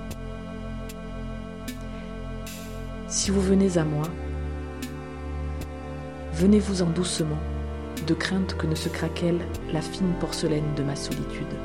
Si vous venez à moi, venez-vous-en doucement, de crainte que ne se craquelle la fine porcelaine de ma solitude.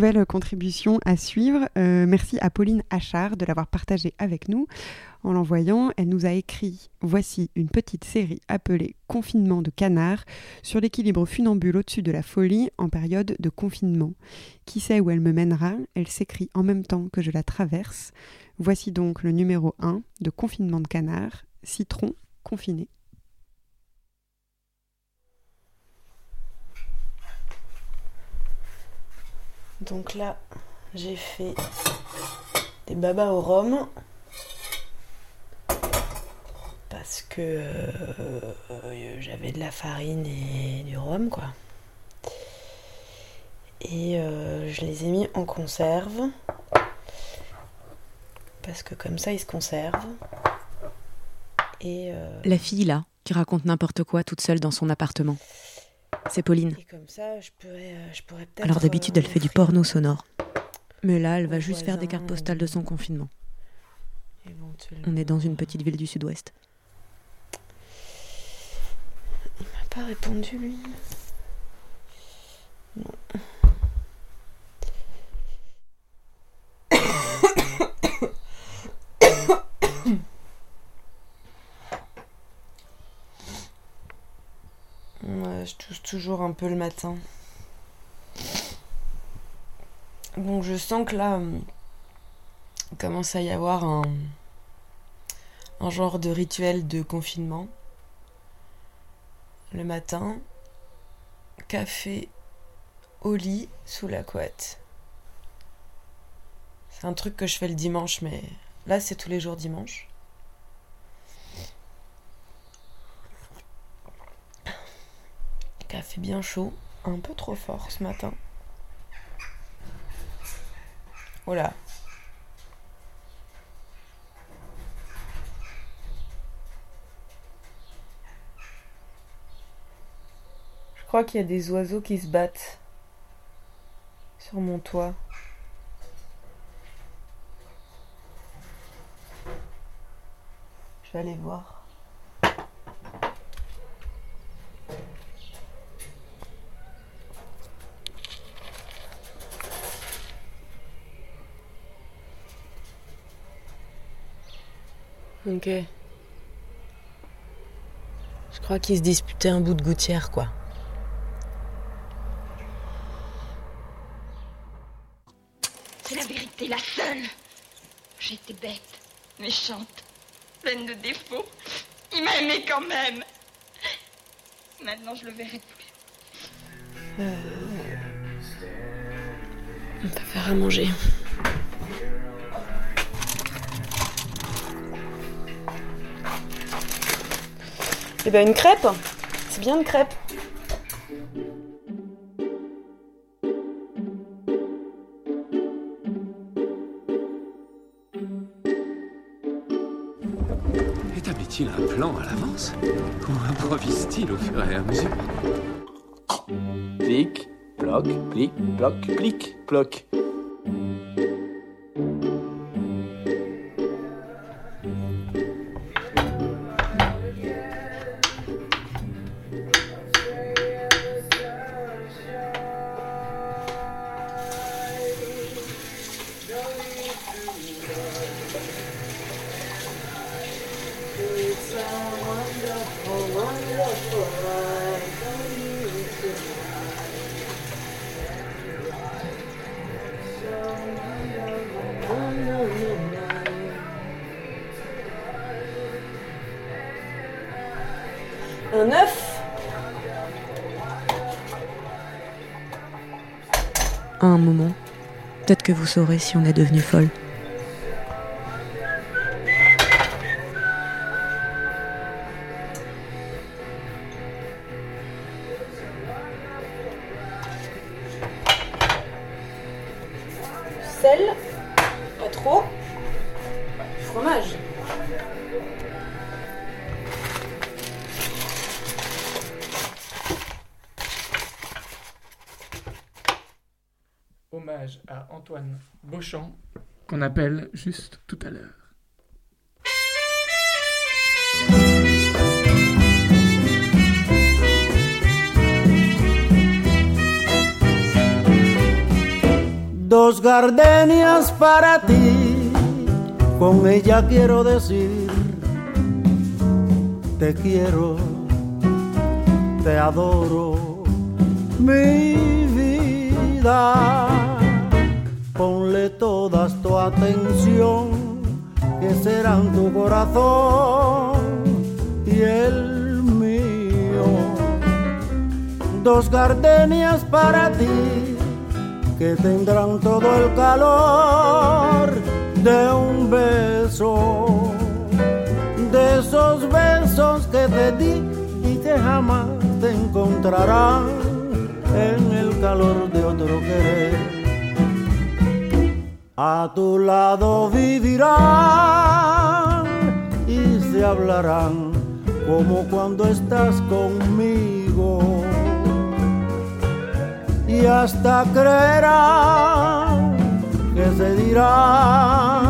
Nouvelle contribution à suivre. Euh, merci à Pauline Achard de l'avoir partagée avec nous. En l'envoyant, elle nous a écrit Voici une petite série appelée Confinement de canard sur l'équilibre funambule au-dessus de la folie en période de confinement. Qui sait où elle me mènera? Elle s'écrit en même temps que je la traverse. Voici donc le numéro 1 de Confinement de canard, Citron confiné. Donc là, j'ai fait des babas au rhum. Parce que euh, j'avais de la farine et du rhum, quoi. Et euh, je les ai mis en conserve. Parce que comme ça, ils se conservent. Et euh, La fille là, qui raconte n'importe quoi toute seule dans son appartement. C'est Pauline. et comme ça, je pourrais, euh, je pourrais peut-être. Alors d'habitude, elle fait du porno sonore. Mais là, elle va juste faire des cartes postales de son confinement. éventuellement. On est dans une petite ville du sud-ouest. Il m'a pas répondu, lui. Non. Ouais, je tousse toujours un peu le matin. Donc je sens que là, il commence à y avoir un genre de rituel de confinement. Le matin, café au lit sous la couette. C'est un truc que je fais le dimanche, mais là, c'est tous les jours dimanche. Café bien chaud, un peu trop fort ce matin. Oh là. Je crois qu'il y a des oiseaux qui se battent sur mon toit. Je vais aller voir. Ok. Je crois qu'ils se disputaient un bout de gouttière, quoi. C'est la vérité, la seule. J'étais bête, méchante, pleine de défauts. Il m'a aimé quand même. Maintenant, je le verrai plus. Euh, On va faire à manger. Eh ben une crêpe C'est bien une crêpe. Établit-il un plan à l'avance Ou improvise-t-il au fur et à mesure? Clic, ploc, clic, ploc, clic, ploc. Vous saurez si on est devenu folle. Quiero decir, te quiero, te adoro, mi vida. Ponle todas tu atención, que serán tu corazón y el mío. Dos gardenias para ti que tendrán todo el calor de un beso, de esos besos que te di y que jamás te encontrarán en el calor de otro querer. A tu lado vivirán y se hablarán como cuando estás conmigo y hasta creerán que se dirán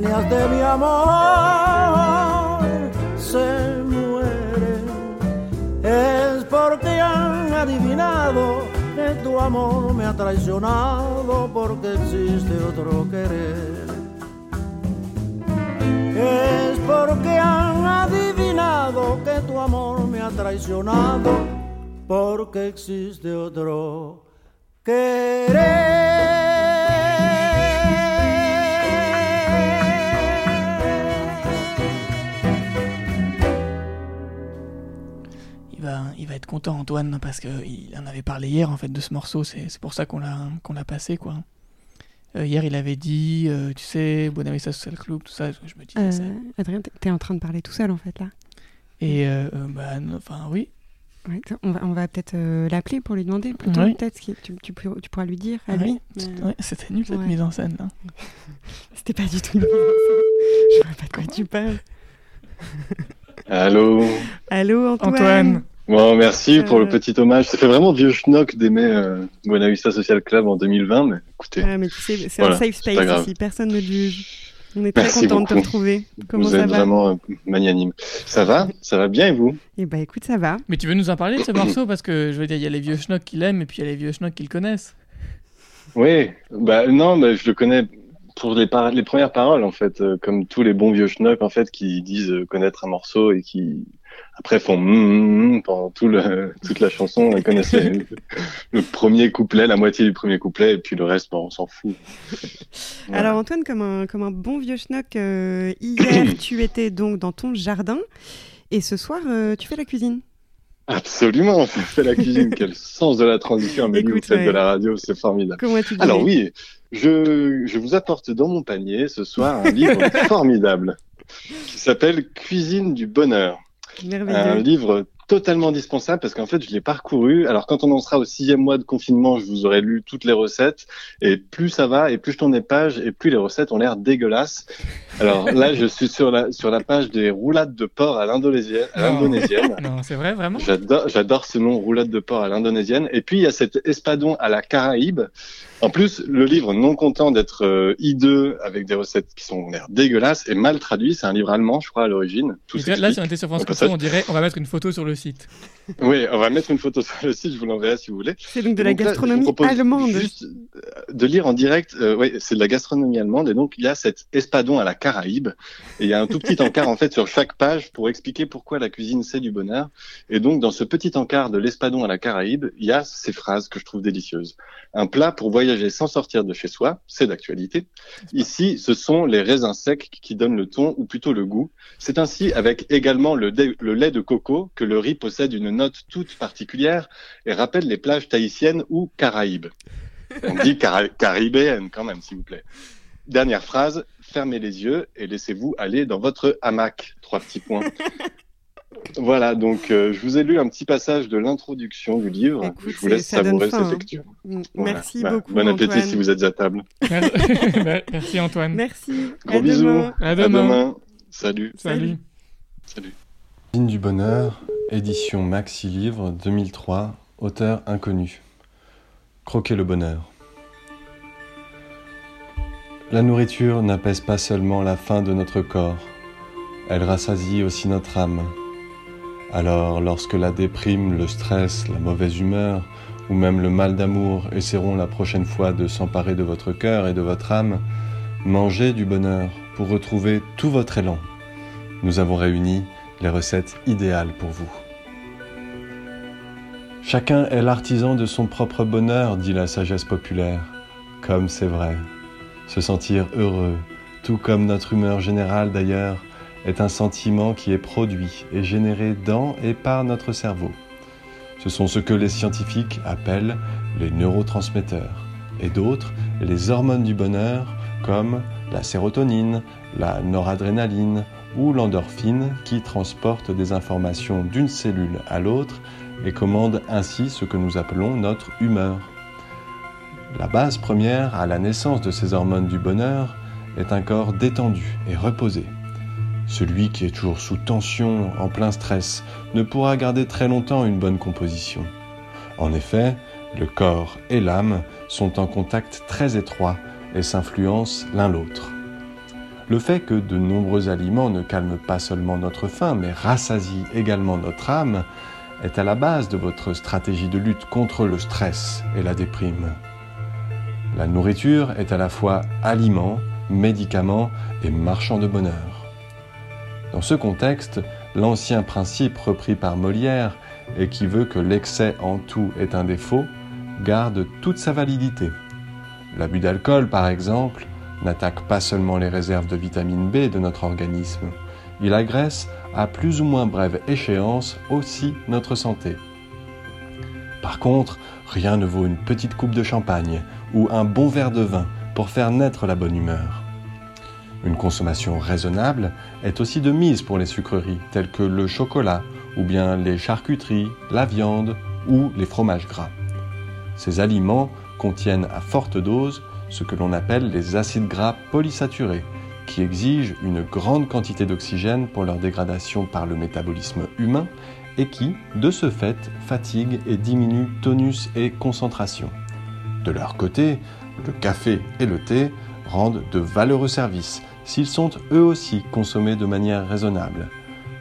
De mi amor se mueren es porque han adivinado que tu amor me ha traicionado porque existe otro querer. Es porque han adivinado que tu amor me ha traicionado porque existe otro Il va, être content Antoine parce qu'il en avait parlé hier en fait de ce morceau, c'est c'est pour ça qu'on l'a qu'on l'a passé quoi. Euh, hier il avait dit, euh, tu sais, Bonavista Social Club, tout ça, je me dis. Euh, ça- Adrien, t'es- t'es en train de parler tout seul en fait là. Et euh, bah, enfin oui. Ouais, on va, on va peut-être euh, l'appeler pour lui demander plutôt. Oui. Peut-être que tu, tu, pourras- tu pourras lui dire à Ouais, lui. c'était- Euh, ouais, c'était nul cette ouais. mise en scène là. C'était pas du tout une mise en scène. Je vois pas de quoi tu parles. Allô? Allô Antoine? Antoine. Bon, merci pour Euh. le petit hommage. Ça fait vraiment vieux schnock d'aimer euh, Buena Vista Social Club en 2020, mais écoutez. Ah, mais tu sais, c'est Voilà, un safe space ici, personne ne juge. On est très content de te retrouver. Comment vous ça êtes va vraiment euh, magnanime. Ça va? Ça va bien et vous? Eh bah écoute, ça va. Mais tu veux nous en parler de ce morceau? Parce que je veux dire il y a les vieux schnocks qui l'aiment et puis il y a les vieux schnocks qui le connaissent. Oui, bah non, bah, je le connais pour les, par- les premières paroles en fait, euh, comme tous les bons vieux schnocks en fait qui disent euh, connaître un morceau et qui après font mm, mm, mm pendant tout le, toute la chanson. Ils connaissent les- le premier couplet, la moitié du premier couplet et puis le reste, bon, on s'en fout. Alors Antoine, comme un, comme un bon vieux schnock, euh, hier tu étais donc dans ton jardin et ce soir euh, tu fais la cuisine. Absolument, je fais la cuisine. Quel sens de la transition, vous Écoute, faites ouais. de la radio, c'est formidable. Comment tu Alors oui, je, je vous apporte dans mon panier ce soir un livre formidable qui s'appelle Cuisine du bonheur. Un livre totalement indispensable parce qu'en fait je l'ai parcouru. Alors quand on en sera au sixième mois de confinement, je vous aurai lu toutes les recettes et plus ça va et plus je tourne les pages et plus les recettes ont l'air dégueulasses. Alors là je suis sur la sur la page des roulades de porc à l'indonésienne. Non. l'indonésienne. Non, c'est vrai vraiment? J'adore, j'adore ce nom, roulade de porc à l'indonésienne. Et puis il y a cet espadon à la Caraïbe. En plus, le livre, non content d'être euh, hideux avec des recettes qui sont l'air dégueulasses, est mal traduit. C'est un livre allemand, je crois, à l'origine. Tout Là, si on était sur France Culture, on dirait on va mettre une photo sur le site. Oui, on va mettre une photo sur le site, je vous l'enverrai si vous voulez. C'est donc de la gastronomie allemande. Juste euh, de lire en direct, euh, oui, c'est de la gastronomie allemande, et donc il y a cet espadon à la Caraïbe, et il y a un tout petit encart en fait sur chaque page pour expliquer pourquoi la cuisine c'est du bonheur. Et donc dans ce petit encart de l'espadon à la Caraïbe, il y a ces phrases que je trouve délicieuses. Un plat pour voyager sans sortir de chez soi, c'est d'actualité. Ici, ce sont les raisins secs qui donnent le ton, ou plutôt le goût. C'est ainsi avec également le lait de coco que le riz possède une note toute particulière et rappelle les plages tahitiennes ou caraïbes. On dit cara- caribéenne quand même, s'il vous plaît. Dernière phrase, fermez les yeux et laissez-vous aller dans votre hamac. Trois petits points. Voilà, donc euh, je vous ai lu un petit passage de l'introduction du livre. Écoute, je vous laisse savourer cette hein. lecture. Voilà. Merci Bah, beaucoup. Bon appétit Antoine. si vous êtes à table. Merci Antoine. Merci. Gros À bisous. demain. À demain. Salut. Salut. Salut. Cuisine du bonheur, édition Maxi Livre 2003, auteur inconnu. Croquer le bonheur. La nourriture n'apaise pas seulement la faim de notre corps, elle rassasie aussi notre âme. Alors, lorsque la déprime, le stress, la mauvaise humeur, ou même le mal d'amour essaieront la prochaine fois de s'emparer de votre cœur et de votre âme, mangez du bonheur pour retrouver tout votre élan. Nous avons réuni les recettes idéales pour vous. Chacun est l'artisan de son propre bonheur, dit la sagesse populaire. Comme c'est vrai. Se sentir heureux, tout comme notre humeur générale d'ailleurs, est un sentiment qui est produit et généré dans et par notre cerveau. Ce sont ce que les scientifiques appellent les neurotransmetteurs et d'autres les hormones du bonheur comme la sérotonine, la noradrénaline ou l'endorphine qui transporte des informations d'une cellule à l'autre et commande ainsi ce que nous appelons notre humeur. La base première à la naissance de ces hormones du bonheur est un corps détendu et reposé. Celui qui est toujours sous tension, en plein stress, ne pourra garder très longtemps une bonne composition. En effet, le corps et l'âme sont en contact très étroit et s'influencent l'un l'autre. Le fait que de nombreux aliments ne calment pas seulement notre faim, mais rassasient également notre âme, est à la base de votre stratégie de lutte contre le stress et la déprime. La nourriture est à la fois aliment, médicament et marchand de bonheur. Dans ce contexte, l'ancien principe repris par Molière et qui veut que l'excès en tout est un défaut, garde toute sa validité. L'abus d'alcool, par exemple, n'attaque pas seulement les réserves de vitamine B de notre organisme, il agresse à plus ou moins brève échéance aussi notre santé. Par contre, rien ne vaut une petite coupe de champagne ou un bon verre de vin pour faire naître la bonne humeur. Une consommation raisonnable est aussi de mise pour les sucreries telles que le chocolat ou bien les charcuteries, la viande ou les fromages gras. Ces aliments contiennent à forte dose ce que l'on appelle les acides gras polysaturés, qui exigent une grande quantité d'oxygène pour leur dégradation par le métabolisme humain et qui, de ce fait, fatiguent et diminuent tonus et concentration. De leur côté, le café et le thé rendent de valeureux services s'ils sont eux aussi consommés de manière raisonnable.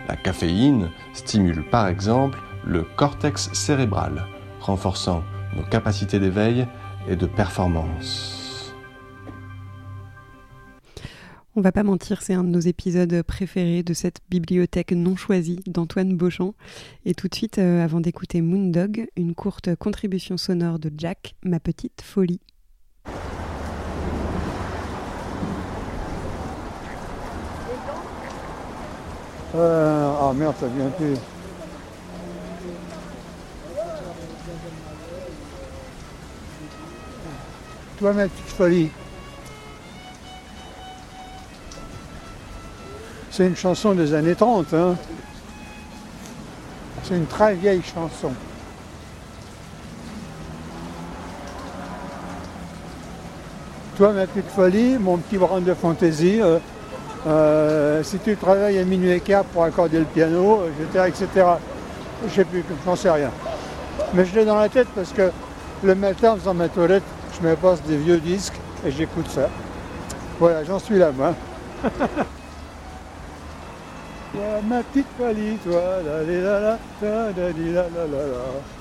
La caféine stimule par exemple le cortex cérébral, renforçant nos capacités d'éveil et de performance. On va pas mentir, c'est un de nos épisodes préférés de cette bibliothèque non choisie d'Antoine Beauchamp. Et tout de suite, euh, avant d'écouter Moondog, une courte contribution sonore de Jack, Ma petite folie. Euh, ah merde, ça vient plus. Toi, ma petite folie. C'est une chanson des années 30. Hein. C'est une très vieille chanson. Toi, ma petite folie, mon petit brin de fantaisie, euh, euh, si tu travailles à minuit et quart pour accorder le piano, etc., etc. Je sais plus, j'en sais rien. Mais je l'ai dans la tête parce que le matin, en faisant ma toilette, je me passe des vieux disques et j'écoute ça. Voilà, j'en suis là, moi. Ma petite folie, toi, la la la la, la la la la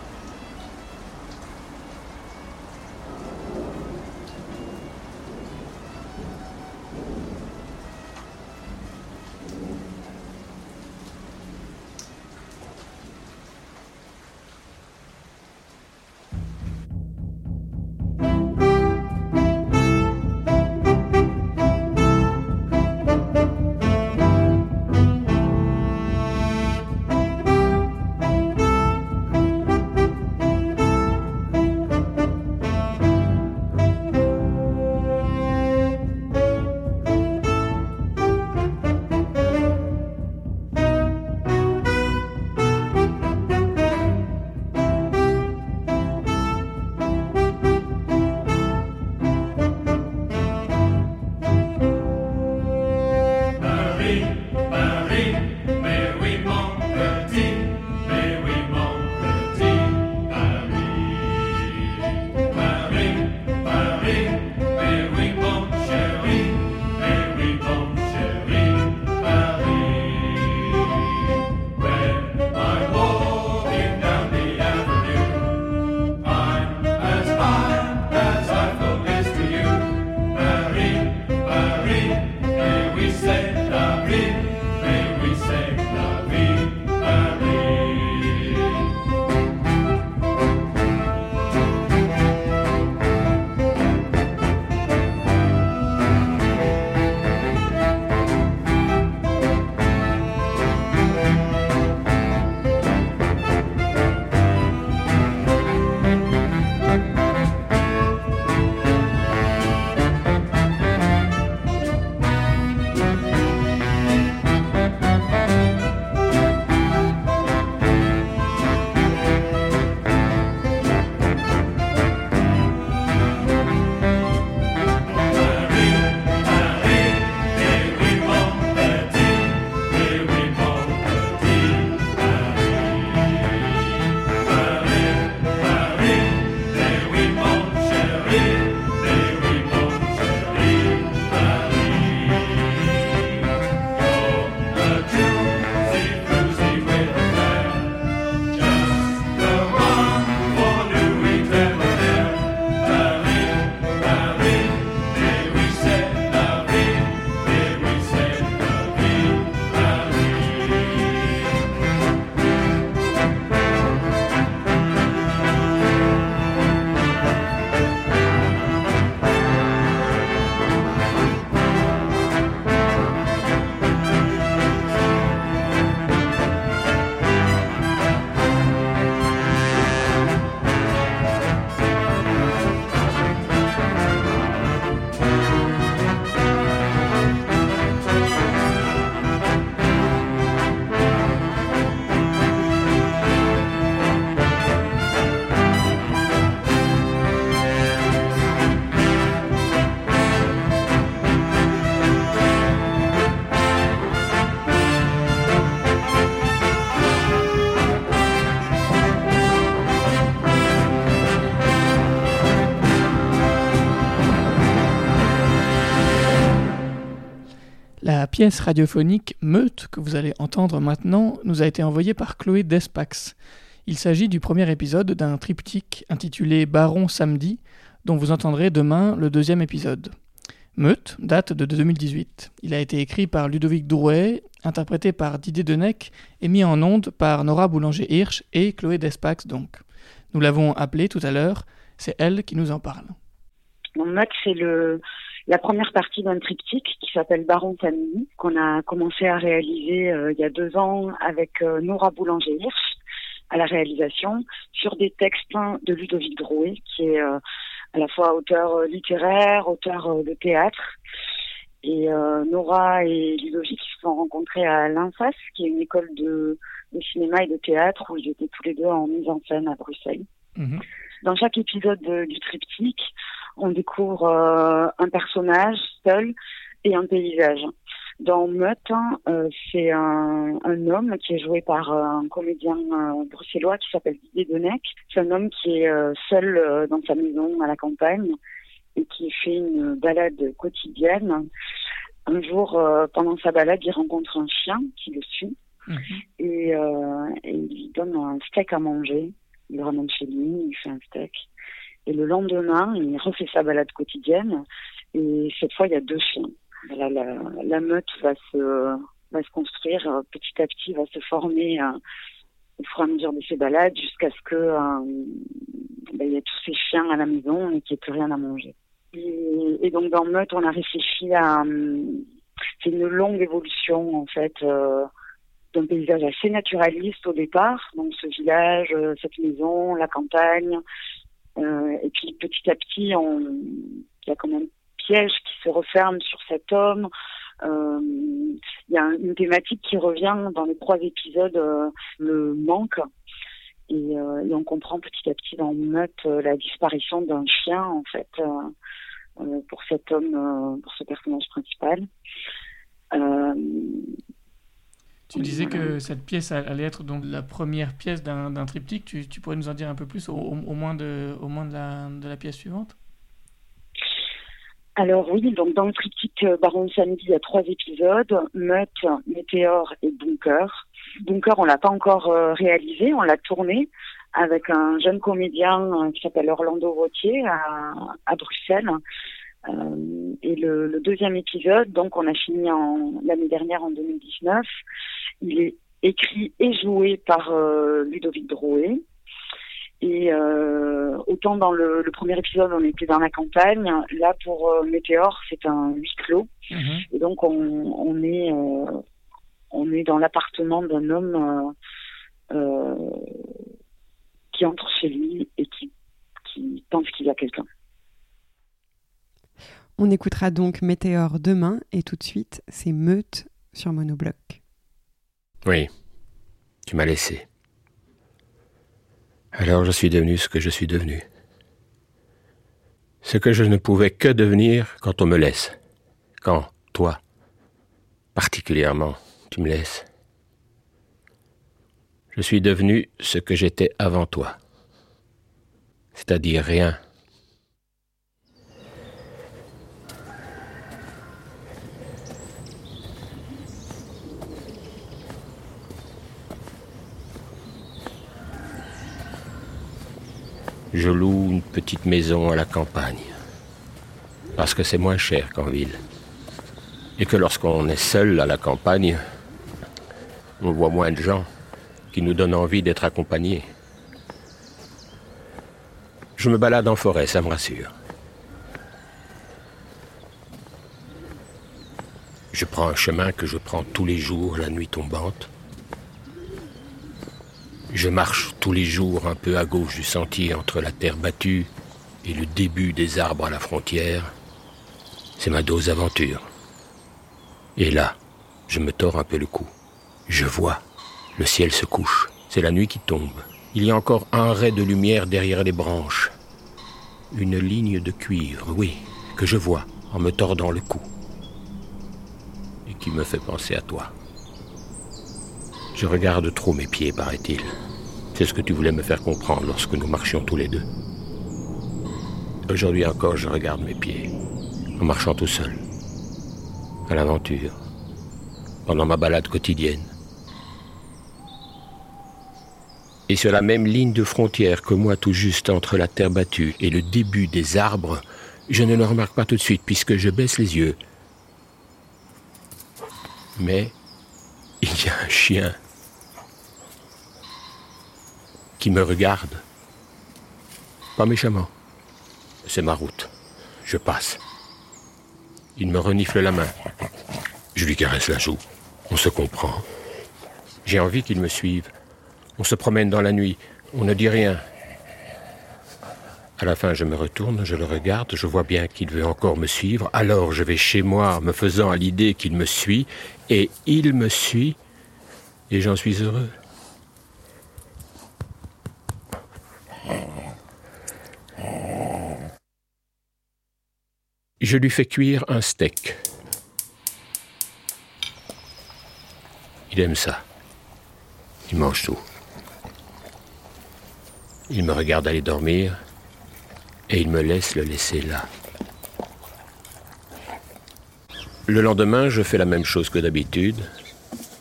pièce radiophonique Meute que vous allez entendre maintenant nous a été envoyée par Chloé Despax. Il s'agit du premier épisode d'un triptyque intitulé Baron samedi, dont vous entendrez demain le deuxième épisode. Meute date de 2018. Il a été écrit par Ludovic Drouet, interprété par Didier Denec et mis en onde par Nora Boulanger-Hirsch et Chloé Despax donc. Nous l'avons appelée tout à l'heure, c'est elle qui nous en parle. Mon mode, c'est le, la première partie d'un triptyque qui s'appelle Baron Famille, qu'on a commencé à réaliser euh, il y a deux ans avec euh, Nora Boulanger-Hirsch à la réalisation sur des textes de Ludovic Drouet, qui est euh, à la fois auteur littéraire, auteur de théâtre. Et Nora et Ludovic se sont rencontrés à l'INFAS, qui est une école de, de cinéma et de théâtre où ils étaient tous les deux en mise en scène à Bruxelles. Dans chaque épisode de- du triptyque, on découvre euh, un personnage seul et un paysage. Dans Meute, euh, c'est un, un homme qui est joué par euh, un comédien euh, bruxellois qui s'appelle Didier Denec. C'est un homme qui est seul dans sa maison à la campagne et qui fait une balade quotidienne. Un jour, pendant sa balade, il rencontre un chien qui le suit et, euh, et il lui donne un steak à manger. Il le ramène chez lui, il fait un steak. Et le lendemain, il refait sa balade quotidienne. Et cette fois, il y a deux chiens. La, meute va se, construire euh, petit à petit, va se former euh, au fur et à mesure de ses balades jusqu'à ce que euh, ben, y ait tous ces chiens à la maison et qu'il n'y ait plus rien à manger. Et, donc dans Meute, on a réfléchi à c'est une longue évolution en fait d'un paysage assez naturaliste au départ, donc ce village, cette maison, la campagne, et puis petit à petit, il y a comme un piège qui se referme sur cet homme. Euh, il y a une thématique qui revient dans les trois épisodes, euh, le manque. Et, euh, on comprend petit à petit dans Meute euh, la disparition d'un chien, en fait, euh, euh, pour cet homme, euh, pour ce personnage principal. Euh, Tu disais que cette pièce allait être donc la première pièce d'un triptyque. Tu, tu pourrais nous en dire un peu plus, au, moins, de, au moins de, la, de la pièce suivante? Alors oui, donc dans le triptyque euh, Baron Samedi, il y a trois épisodes, Meute, Météore et Bunker. Bunker, on l'a pas encore euh, réalisé, on l'a tourné avec un jeune comédien euh, qui s'appelle Orlando Vautier à, à Bruxelles. Euh, et le, le deuxième épisode, donc on a fini en l'année dernière en 2019. Il est écrit et joué par euh, Ludovic Drouet. Et euh, autant dans le, le premier épisode, on était dans la campagne. Là, pour Météore, c'est un huis clos. Et donc, on, on est on est dans l'appartement d'un homme qui entre chez lui et qui, qui pense qu'il y a quelqu'un. On écoutera donc Météore demain et tout de suite, c'est Meute sur Monobloc. Oui, tu m'as laissé. Alors je suis devenu ce que je suis devenu. Ce que je ne pouvais que devenir quand on me laisse. Quand, toi, particulièrement, tu me laisses. Je suis devenu ce que j'étais avant toi. C'est-à-dire rien. Je loue une petite maison à la campagne. Parce que c'est moins cher qu'en ville. Et que lorsqu'on est seul à la campagne, on voit moins de gens qui nous donnent envie d'être accompagnés. Je me balade en forêt, ça me rassure. Je prends un chemin que je prends tous les jours la nuit tombante. Je marche tous les jours un peu à gauche du sentier entre la terre battue et le début des arbres à la frontière. C'est ma dose d'aventure. Et là, je me tords un peu le cou. Je vois. Le ciel se couche. C'est la nuit qui tombe. Il y a encore un ray de lumière derrière les branches. Une ligne de cuivre, oui, que je vois en me tordant le cou. Et qui me fait penser à toi. Je regarde trop mes pieds, paraît-il. C'est ce que tu voulais me faire comprendre lorsque nous marchions tous les deux. Aujourd'hui encore, je regarde mes pieds, en marchant tout seul, à l'aventure. pendant ma balade quotidienne. Et sur la même ligne de frontière que moi, tout juste entre la terre battue et le début des arbres, je ne le remarque pas tout de suite puisque je baisse les yeux. Mais il y a un chien qui me regarde. Pas méchamment. C'est ma route. Je passe. Il me renifle la main. Je lui caresse la joue. On se comprend. J'ai envie qu'il me suive. On se promène dans la nuit. On ne dit rien. À la fin, je me retourne, je le regarde, je vois bien qu'il veut encore me suivre. Alors je vais chez moi, me faisant à l'idée qu'il me suit, et il me suit, et j'en suis heureux. Je lui fais cuire un steak. Il aime ça. Il mange tout. Il me regarde aller dormir et il me laisse le laisser là. Le lendemain, je fais la même chose que d'habitude.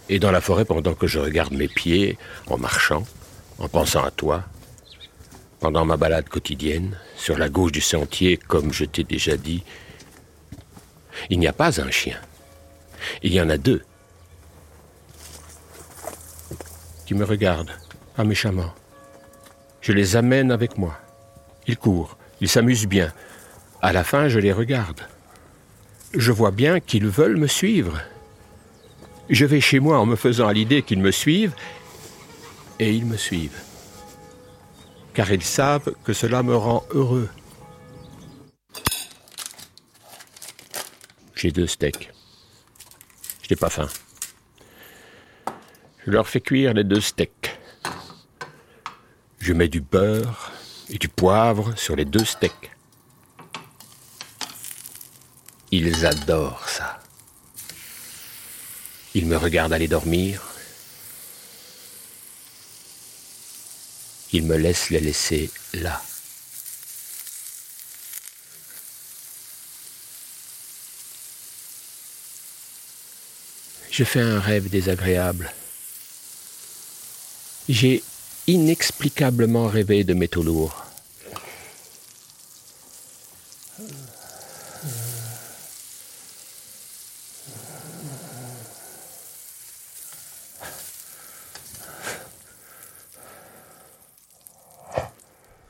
Et dans la forêt, pendant que je regarde mes pieds, en marchant, en pensant à toi, pendant ma balade quotidienne, sur la gauche du sentier, comme je t'ai déjà dit, il n'y a pas un chien. Il y en a deux. Qui me regardent, pas méchamment. Je les amène avec moi. Ils courent, ils s'amusent bien. À la fin, je les regarde. Je vois bien qu'ils veulent me suivre. Je vais chez moi en me faisant à l'idée qu'ils me suivent, et ils me suivent. Car ils savent que cela me rend heureux. J'ai deux steaks. Je n'ai pas faim. Je leur fais cuire les deux steaks. Je mets du beurre et du poivre sur les deux steaks. Ils adorent ça. Ils me regardent aller dormir. Ils me laissent les laisser là. Je fais un rêve désagréable. J'ai inexplicablement rêvé de métaux lourds.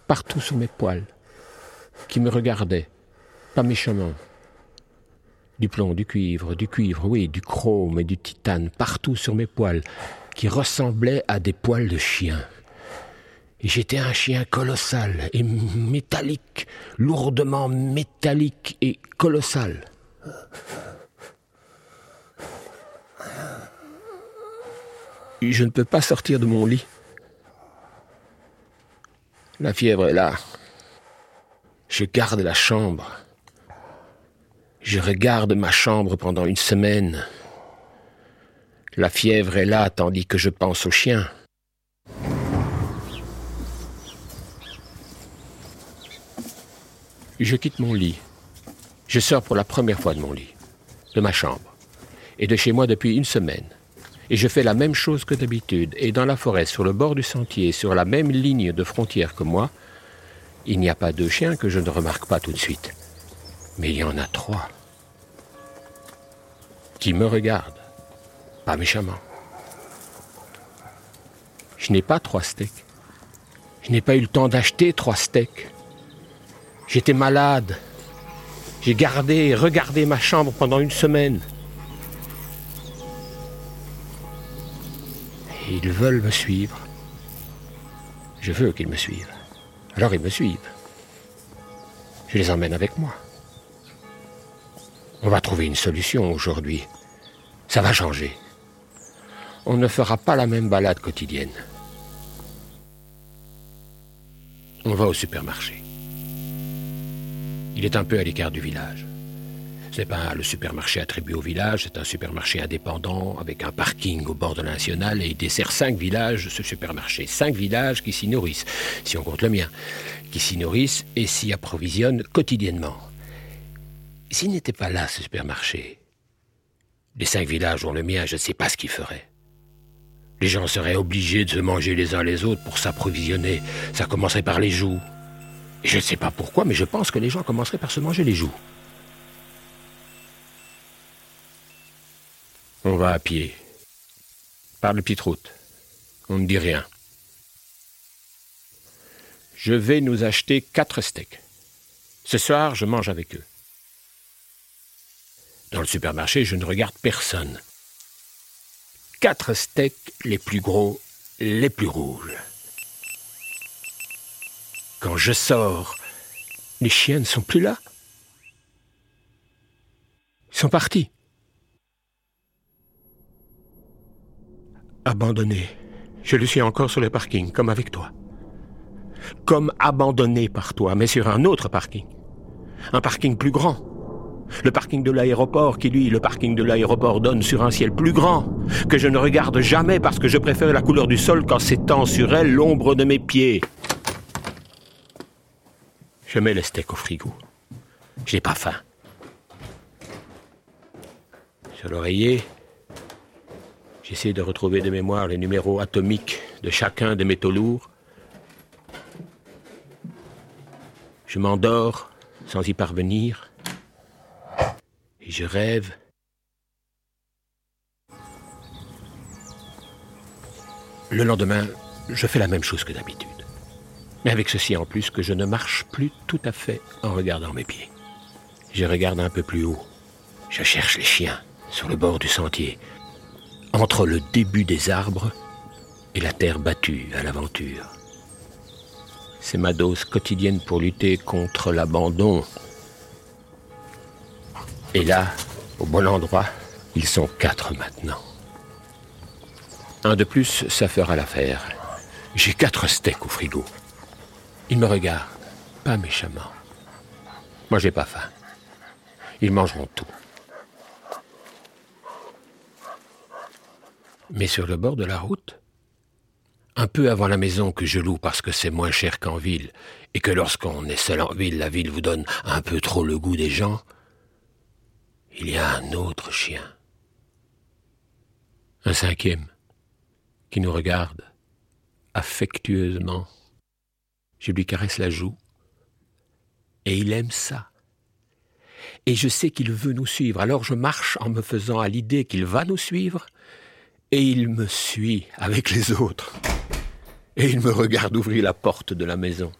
Partout sur mes poils, qui me regardaient, pas méchamment. Du plomb, du cuivre, du cuivre, oui, du chrome et du titane, partout sur mes poils, qui ressemblaient à des poils de chien. Et j'étais un chien colossal et métallique, lourdement métallique et colossal. Je ne peux pas sortir de mon lit. La fièvre est là. Je garde la chambre. Je regarde ma chambre pendant une semaine. La fièvre est là tandis que je pense au chien. Je quitte mon lit. Je sors pour la première fois de mon lit, de ma chambre, et de chez moi depuis une semaine. Et je fais la même chose que d'habitude. Et dans la forêt, sur le bord du sentier, sur la même ligne de frontière que moi, il n'y a pas deux chiens que je ne remarque pas tout de suite. Mais il y en a trois qui me regardent, pas méchamment. Je n'ai pas trois steaks. Je n'ai pas eu le temps d'acheter trois steaks. J'étais malade. J'ai gardé et regardé ma chambre pendant une semaine. Et ils veulent me suivre. Je veux qu'ils me suivent. Alors ils me suivent. Je les emmène avec moi. On va trouver une solution aujourd'hui. Ça va changer. On ne fera pas la même balade quotidienne. On va au supermarché. Il est un peu à l'écart du village. Ce n'est pas le supermarché attribué au village, c'est un supermarché indépendant avec un parking au bord de la nationale et il dessert cinq villages, ce supermarché. Cinq villages qui s'y nourrissent, si on compte le mien, qui s'y nourrissent et s'y approvisionnent quotidiennement. S'il n'était pas là, ce supermarché, Les cinq villages ont le mien, je ne sais pas ce qu'ils feraient. Les gens seraient obligés de se manger les uns les autres pour s'approvisionner. Ça commencerait par les joues. Je ne sais pas pourquoi, mais je pense que les gens commenceraient par se manger les joues. On va à pied. Par la petite route. On ne dit rien. Je vais nous acheter quatre steaks. Ce soir, je mange avec eux. Dans le supermarché, je ne regarde personne. Quatre steaks les plus gros, les plus rouges. Quand je sors, les chiens ne sont plus là. Ils sont partis. Abandonné. Je le suis encore sur le parking, comme avec toi. Comme abandonné par toi, mais sur un autre parking. Un parking plus grand. Le parking de l'aéroport qui, lui, le parking de l'aéroport donne sur un ciel plus grand, que je ne regarde jamais parce que je préfère la couleur du sol quand s'étend sur elle l'ombre de mes pieds. Je mets le steak au frigo. J'ai pas faim. Sur l'oreiller, j'essaie de retrouver de mémoire les numéros atomiques de chacun des métaux lourds. Je m'endors sans y parvenir. Je rêve. Le lendemain, je fais la même chose que d'habitude. Mais avec ceci en plus que je ne marche plus tout à fait en regardant mes pieds. Je regarde un peu plus haut. Je cherche les chiens sur le bord du sentier, entre le début des arbres et la terre battue à l'aventure. C'est ma dose quotidienne pour lutter contre l'abandon. Et là, au bon endroit, ils sont quatre maintenant. Un de plus, ça fera l'affaire. J'ai quatre steaks au frigo. Ils me regardent, pas méchamment. Moi, j'ai pas faim. Ils mangeront tout. Mais sur le bord de la route, un peu avant la maison que je loue parce que c'est moins cher qu'en ville, et que lorsqu'on est seul en ville, la ville vous donne un peu trop le goût des gens, il y a un autre chien. Un cinquième, qui nous regarde affectueusement. Je lui caresse la joue, et il aime ça. Et je sais qu'il veut nous suivre, alors je marche en me faisant à l'idée qu'il va nous suivre, et il me suit avec les autres. Et il me regarde ouvrir la porte de la maison.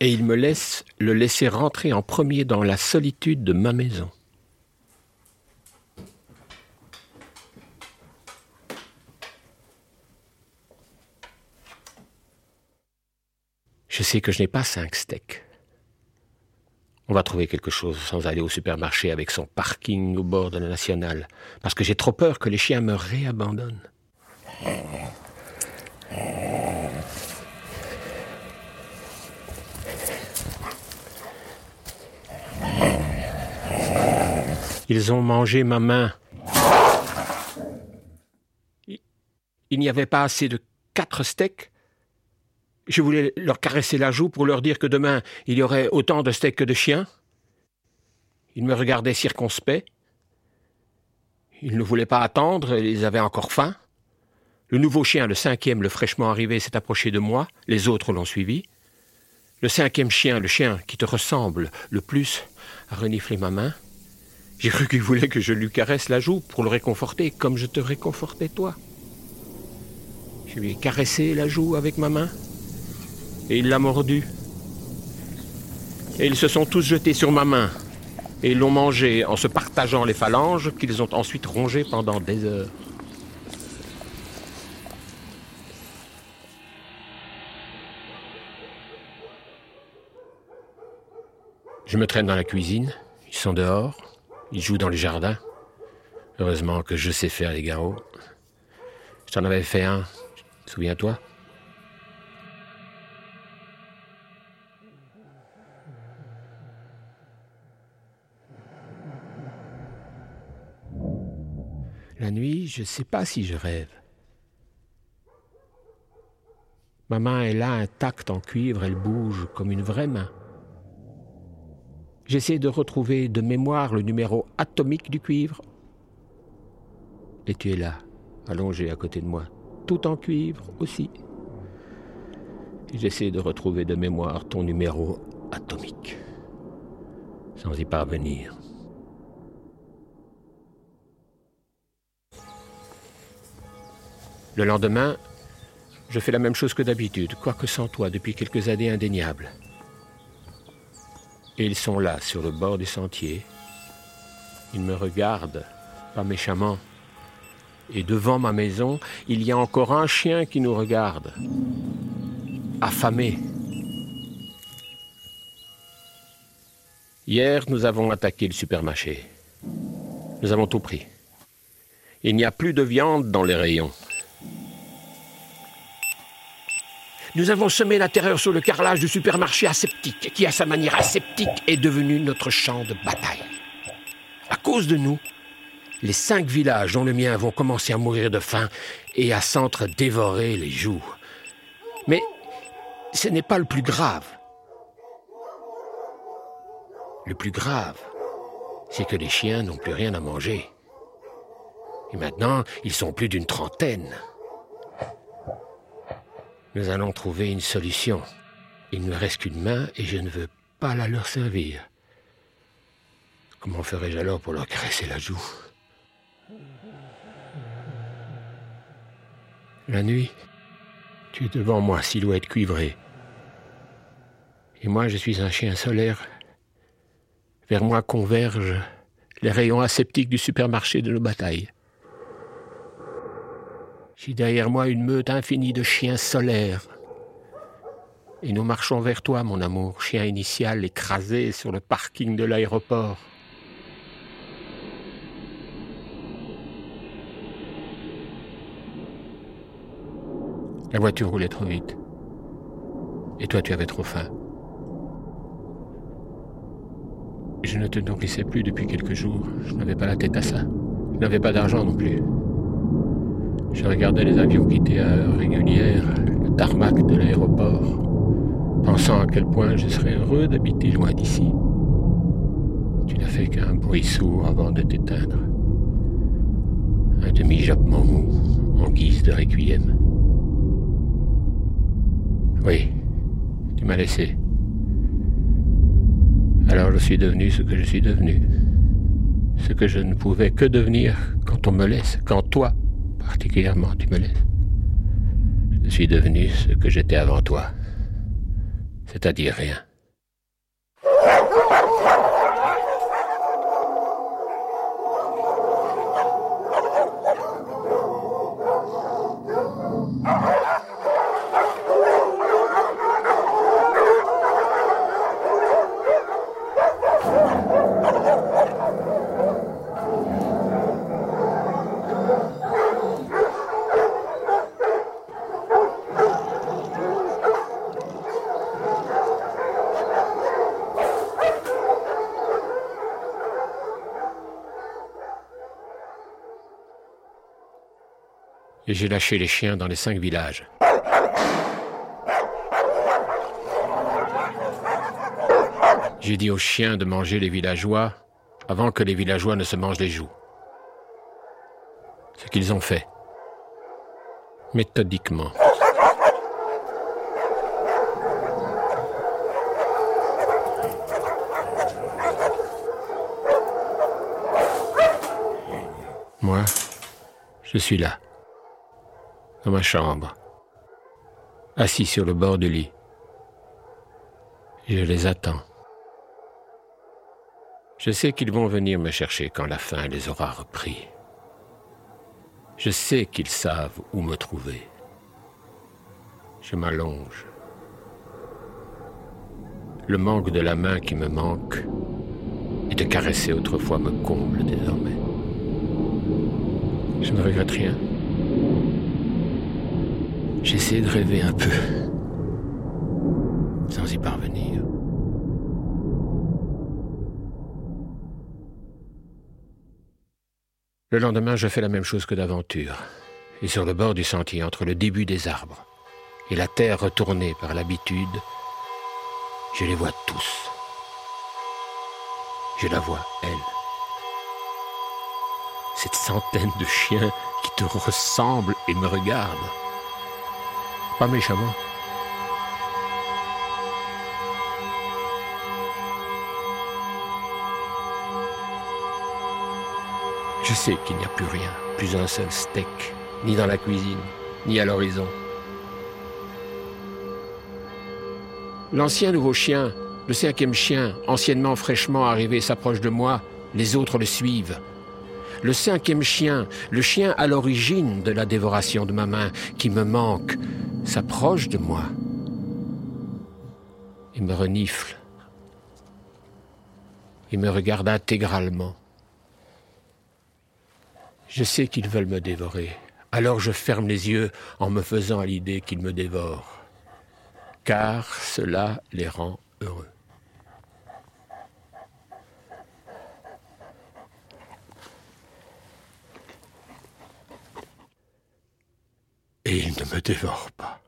Et il me laisse le laisser rentrer en premier dans la solitude de ma maison. Je sais que je n'ai pas cinq steaks. On va trouver quelque chose sans aller au supermarché avec son parking au bord de la nationale, parce que j'ai trop peur que les chiens me réabandonnent. Ils ont mangé ma main. Il n'y avait pas assez de quatre steaks. Je voulais leur caresser la joue pour leur dire que demain il y aurait autant de steaks que de chiens. Ils me regardaient circonspect. Ils ne voulaient pas attendre, ils avaient encore faim. Le nouveau chien, le cinquième, le fraîchement arrivé, s'est approché de moi, les autres l'ont suivi. Le cinquième chien, le chien qui te ressemble le plus, a reniflé ma main. J'ai cru qu'il voulait que je lui caresse la joue pour le réconforter, comme je te réconfortais toi. Je lui ai caressé la joue avec ma main, et il l'a mordu. Et ils se sont tous jetés sur ma main, et l'ont mangé en se partageant les phalanges qu'ils ont ensuite rongé pendant des heures. Je me traîne dans la cuisine, ils sont dehors, ils jouent dans les jardins. Heureusement que je sais faire les garrots. Je t'en avais fait un, souviens-toi La nuit, je ne sais pas si je rêve. Ma main est là, intacte en cuivre, elle bouge comme une vraie main. J'essaie de retrouver de mémoire le numéro atomique du cuivre. Et tu es là, allongé à côté de moi, tout en cuivre aussi. J'essaie de retrouver de mémoire ton numéro atomique, sans y parvenir. Le lendemain, je fais la même chose que d'habitude, quoique sans toi depuis quelques années indéniables. Et ils sont là, sur le bord du sentier. Ils me regardent, pas méchamment. Et devant ma maison, il y a encore un chien qui nous regarde, affamé. Hier, nous avons attaqué le supermarché. Nous avons tout pris. Il n'y a plus de viande dans les rayons. Nous avons semé la terreur sur le carrelage du supermarché aseptique, qui à sa manière aseptique est devenu notre champ de bataille. À cause de nous, les cinq villages, dont le mien, vont commencer à mourir de faim et à s'entre-dévorer les joues. Mais ce n'est pas le plus grave. Le plus grave, c'est que les chiens n'ont plus rien à manger. Et maintenant, ils sont plus d'une trentaine. Nous allons trouver une solution. Il ne me reste qu'une main et je ne veux pas la leur servir. Comment ferais-je alors pour leur caresser la joue? La nuit, tu es devant moi, silhouette cuivrée. Et moi, je suis un chien solaire. Vers moi convergent les rayons aseptiques du supermarché de nos batailles. J'ai derrière moi une meute infinie de chiens solaires. Et nous marchons vers toi, mon amour, chien initial écrasé sur le parking de l'aéroport. La voiture roulait trop vite. Et toi, tu avais trop faim. Je ne te nourrissais plus depuis quelques jours. Je n'avais pas la tête à ça. Je n'avais pas d'argent non plus. Je regardais les avions quitter à heure régulière le tarmac de l'aéroport, pensant à quel point je serais heureux d'habiter loin d'ici. Tu n'as fait qu'un bruit sourd avant de t'éteindre. Un demi-jappement mou, en guise de requiem. Oui, tu m'as laissé. Alors je suis devenu ce que je suis devenu. Ce que je ne pouvais que devenir quand on me laisse, quand toi, particulièrement, tu me laisses. Je suis devenu ce que j'étais avant toi, c'est-à-dire rien. Et j'ai lâché les chiens dans les cinq villages. J'ai dit aux chiens de manger les villageois avant que les villageois ne se mangent les joues. Ce qu'ils ont fait. Méthodiquement. Moi, je suis là, ma chambre, assis sur le bord du lit. Je les attends. Je sais qu'ils vont venir me chercher quand la faim les aura repris. Je sais qu'ils savent où me trouver. Je m'allonge. Le manque de la main qui me manque et de caresser autrefois me comble désormais. Je ne regrette rien. J'essaie de rêver un peu, sans y parvenir. Le lendemain, je fais la même chose que d'aventure. Et sur le bord du sentier, entre le début des arbres et la terre retournée par l'habitude, je les vois tous. Je la vois, elle. Cette centaine de chiens qui te ressemblent et me regardent. Pas méchamment. Je sais qu'il n'y a plus rien, plus un seul steak, ni dans la cuisine, ni à l'horizon. L'ancien nouveau chien, le cinquième chien, anciennement fraîchement arrivé, s'approche de moi, les autres le suivent. Le cinquième chien, le chien à l'origine de la dévoration de ma main, qui me manque, s'approche de moi et me renifle. Il me regarde intégralement. Je sais qu'ils veulent me dévorer, alors je ferme les yeux en me faisant à l'idée qu'ils me dévorent, car cela les rend heureux. Et ils ne me dévorent pas.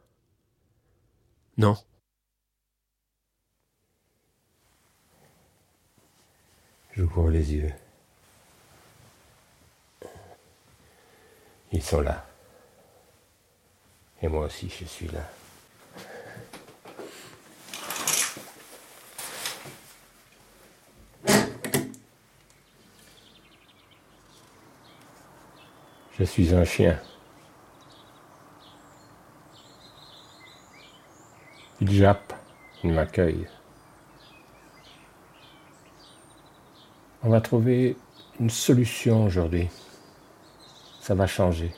Non. J'ouvre les yeux. Ils sont là. Et moi aussi, je suis là. Je suis un chien. Il jappe, il m'accueille. On va trouver une solution aujourd'hui. Ça va changer.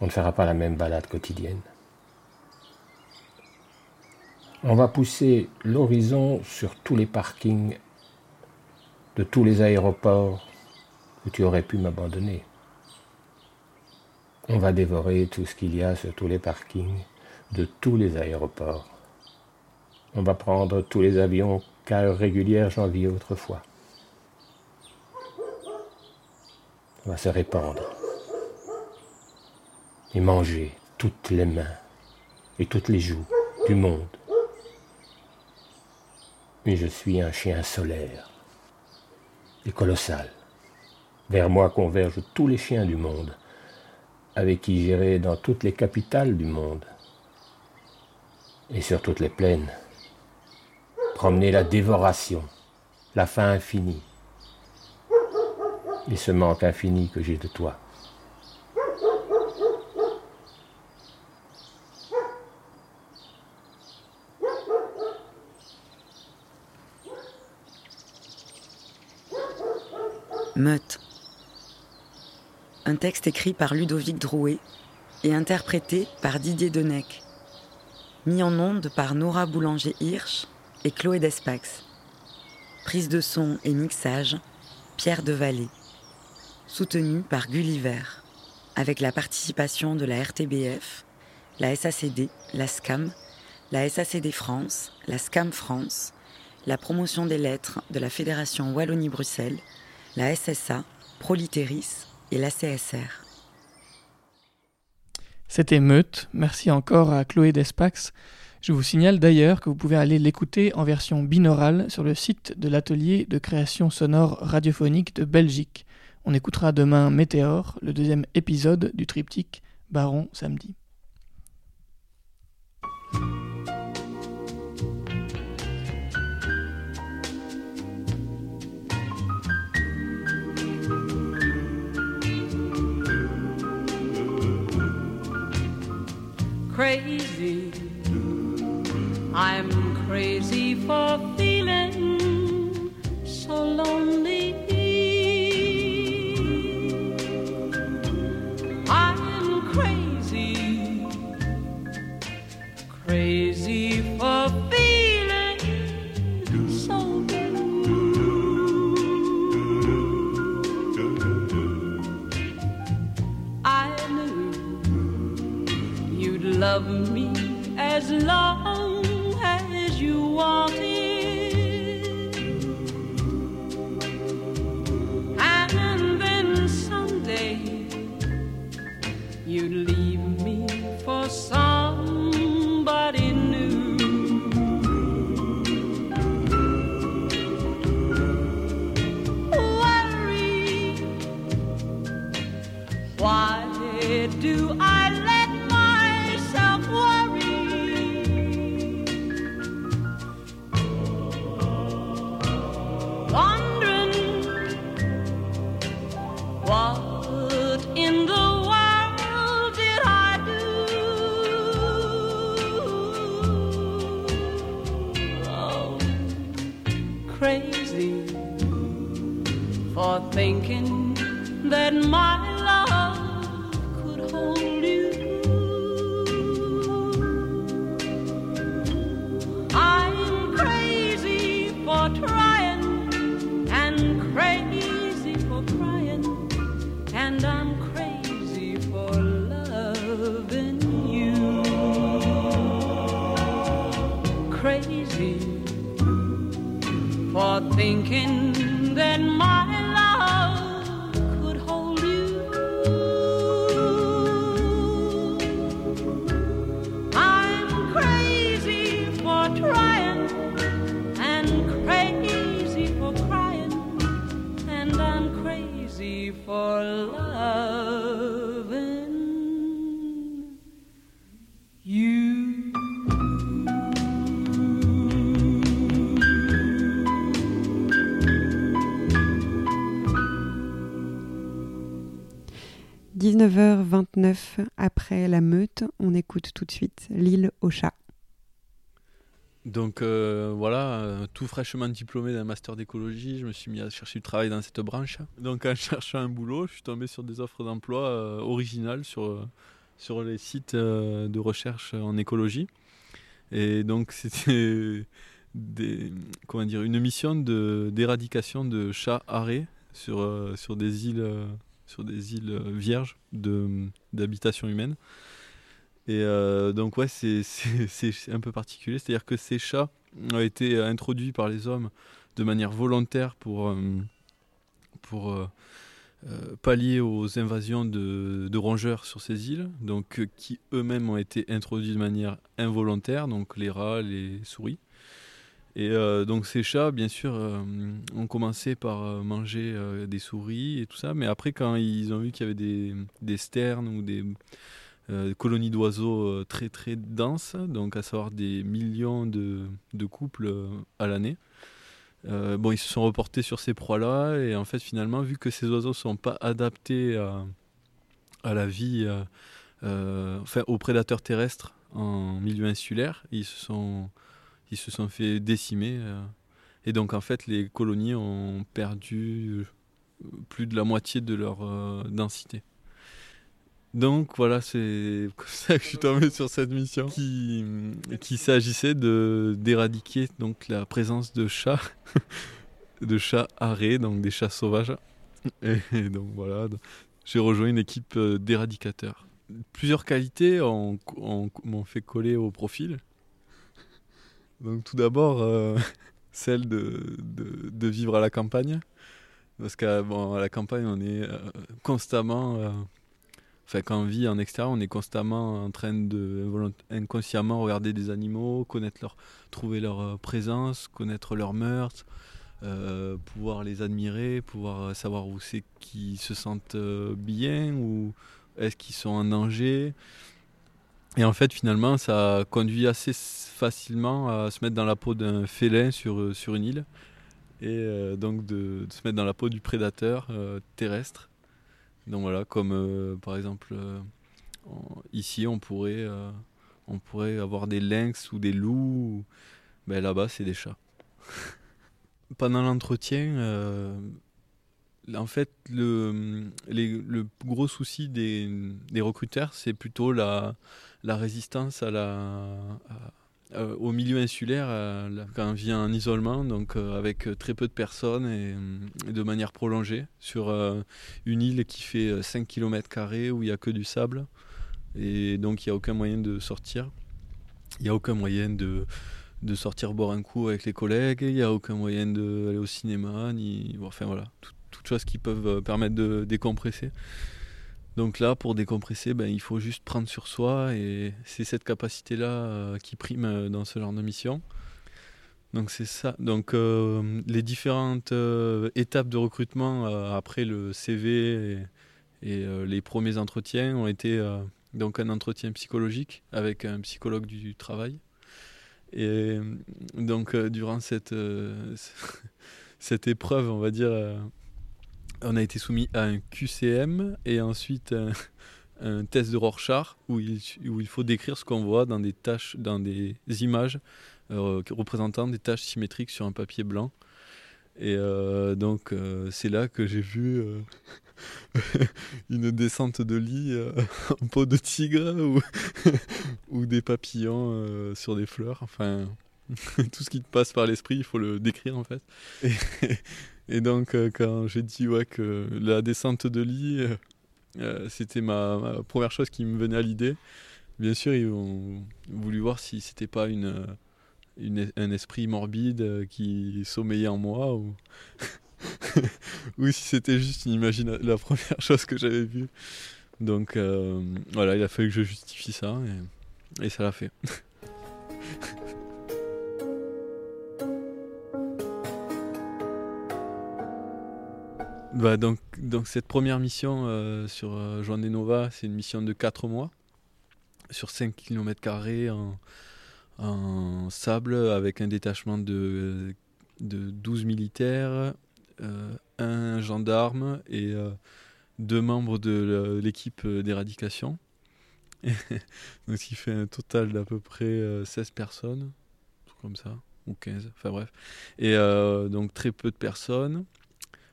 On ne fera pas la même balade quotidienne. On va pousser l'horizon sur tous les parkings de tous les aéroports où tu aurais pu m'abandonner. On va dévorer tout ce qu'il y a sur tous les parkings de tous les aéroports. On va prendre tous les avions qu'à heure régulière j'enviais autrefois. On va se répandre et manger toutes les mains et toutes les joues du monde. Mais je suis un chien solaire et colossal. Vers moi convergent tous les chiens du monde, avec qui j'irai dans toutes les capitales du monde et sur toutes les plaines. Promener la dévoration, la faim infinie et ce manque infini que j'ai de toi. Meute. Un texte écrit par Ludovic Drouet et interprété par Didier Denec. Mis en onde par Nora Boulanger-Hirsch et Chloé Despax. Prise de son et mixage, Pierre Devallée. Soutenu par Gulliver, avec la participation de la RTBF, la SACD, la SCAM, la SACD France, la SCAM France, la promotion des lettres de la Fédération Wallonie-Bruxelles, la SSA, Proliteris et la CSR. C'était Meute. Merci encore à Chloé Despax. Je vous signale d'ailleurs que vous pouvez aller l'écouter en version binaurale sur le site de l'atelier de création sonore radiophonique de Belgique. On écoutera demain Météor, le deuxième épisode du triptyque Baron samedi. Crazy. I'm crazy for feeling so lonely. I'm crazy, crazy 19h29 après la meute, on écoute tout de suite l'île au chat. Donc euh, voilà, euh, tout fraîchement diplômé d'un master d'écologie, je me suis mis à chercher du travail dans cette branche. Donc en cherchant un boulot, je suis tombé sur des offres d'emploi euh, originales sur, sur les sites de recherche en écologie. Et donc c'était dire, une mission d'éradication de, chats arrêts sur, sur des îles, sur des îles euh, vierges d'habitation humaine. Et euh, donc ouais, c'est- un peu particulier. C'est-à-dire que ces chats ont été euh, introduits par les hommes de manière volontaire pour, pallier aux invasions de, rongeurs sur ces îles, donc qui eux-mêmes ont été introduits de manière involontaire, donc les rats, les souris. Et euh, donc ces chats, bien sûr, euh, ont commencé par euh, manger des souris et tout ça, mais après quand ils ont vu qu'il y avait des, sternes ou des colonies d'oiseaux très très denses, donc à savoir des millions de, couples à l'année, bon, ils se sont reportés sur ces proies-là. Et en fait finalement, vu que ces oiseaux sont pas adaptés à, la vie, enfin aux prédateurs terrestres en milieu insulaire, ils se sont, ils se sont fait décimer. euh, et donc en fait, les colonies ont perdu euh, plus de la moitié de leur euh, densité. Donc voilà, c'est comme ça que je suis tombé sur cette mission qui, qui s'agissait de d'éradiquer donc la présence de chats, de chats arrêts, donc des chats sauvages. Et, et donc voilà, j'ai rejoint une équipe d'éradicateurs. Plusieurs qualités ont- ont- m'ont fait coller au profil. Donc tout d'abord, euh, celle de, de, vivre à la campagne. Parce qu'à bon, à la campagne, on est euh, constamment... euh, Enfin, quand on vit en extérieur, on est constamment en train de inconsciemment regarder des animaux, connaître leur, trouver leur présence, connaître leurs mœurs, euh, pouvoir les admirer, pouvoir savoir où c'est qu'ils se sentent bien ou est-ce qu'ils sont en danger. Et en fait, finalement, ça conduit assez facilement à se mettre dans la peau d'un félin sur, euh, sur une île et euh, donc de, se mettre dans la peau du prédateur euh, terrestre. Donc voilà, comme par exemple ici on pourrait, on pourrait avoir des lynx ou des loups. Ben là-bas c'est des chats. Pendant l'entretien, en fait le, le gros souci des, des recruteurs c'est plutôt la, la résistance euh, au milieu insulaire la- quand on vit en isolement, donc euh, avec euh, très peu de personnes et, euh, de manière prolongée sur euh, une île qui fait euh, 5 km où il n'y a que du sable et donc il n'y a aucun moyen de sortir. Il n'y a aucun moyen de, sortir boire un coup avec les collègues, il n'y a aucun moyen d'aller au cinéma, ni enfin voilà, tout- toutes choses qui peuvent euh, permettre de décompresser. Donc là, pour décompresser, ben, il faut juste prendre sur soi et c'est cette capacité-là euh, qui prime euh, dans ce genre de mission. Donc c'est ça. Donc euh, les différentes étapes de recrutement après le CV Et euh, les premiers entretiens ont été donc un entretien psychologique avec un psychologue du travail. Et donc durant cette, cette épreuve, on va dire, on a été soumis à un QCM et ensuite un, un test de Rorschach où il, faut décrire ce qu'on voit dans des tâches, dans des images euh, représentant des tâches symétriques sur un papier blanc. Et euh, donc euh, c'est là que j'ai vu une descente de lit en peau de tigre ou, des papillons sur des fleurs. Enfin, tout ce qui te passe par l'esprit, il faut le décrire en fait. Et donc euh, quand j'ai dit ouais, que la descente de lit, euh, euh, c'était ma, première chose qui me venait à l'idée. Bien sûr, ils ont voulu voir si c'était pas une, un esprit morbide qui sommeillait en moi ou, ou si c'était juste une imagina- la première chose que j'avais vue. Donc voilà, il a fallu que je justifie ça et ça l'a fait. Bah donc, cette première mission euh, sur euh, Juan de Nova, c'est une mission de 4 mois sur 5 km en, en sable avec un détachement de, de 12 militaires, euh, un gendarme et euh, deux membres de l'équipe d'éradication. donc ce qui fait un total d'à peu près euh, 16 personnes, comme ça, ou 15, enfin bref. Et donc très peu de personnes.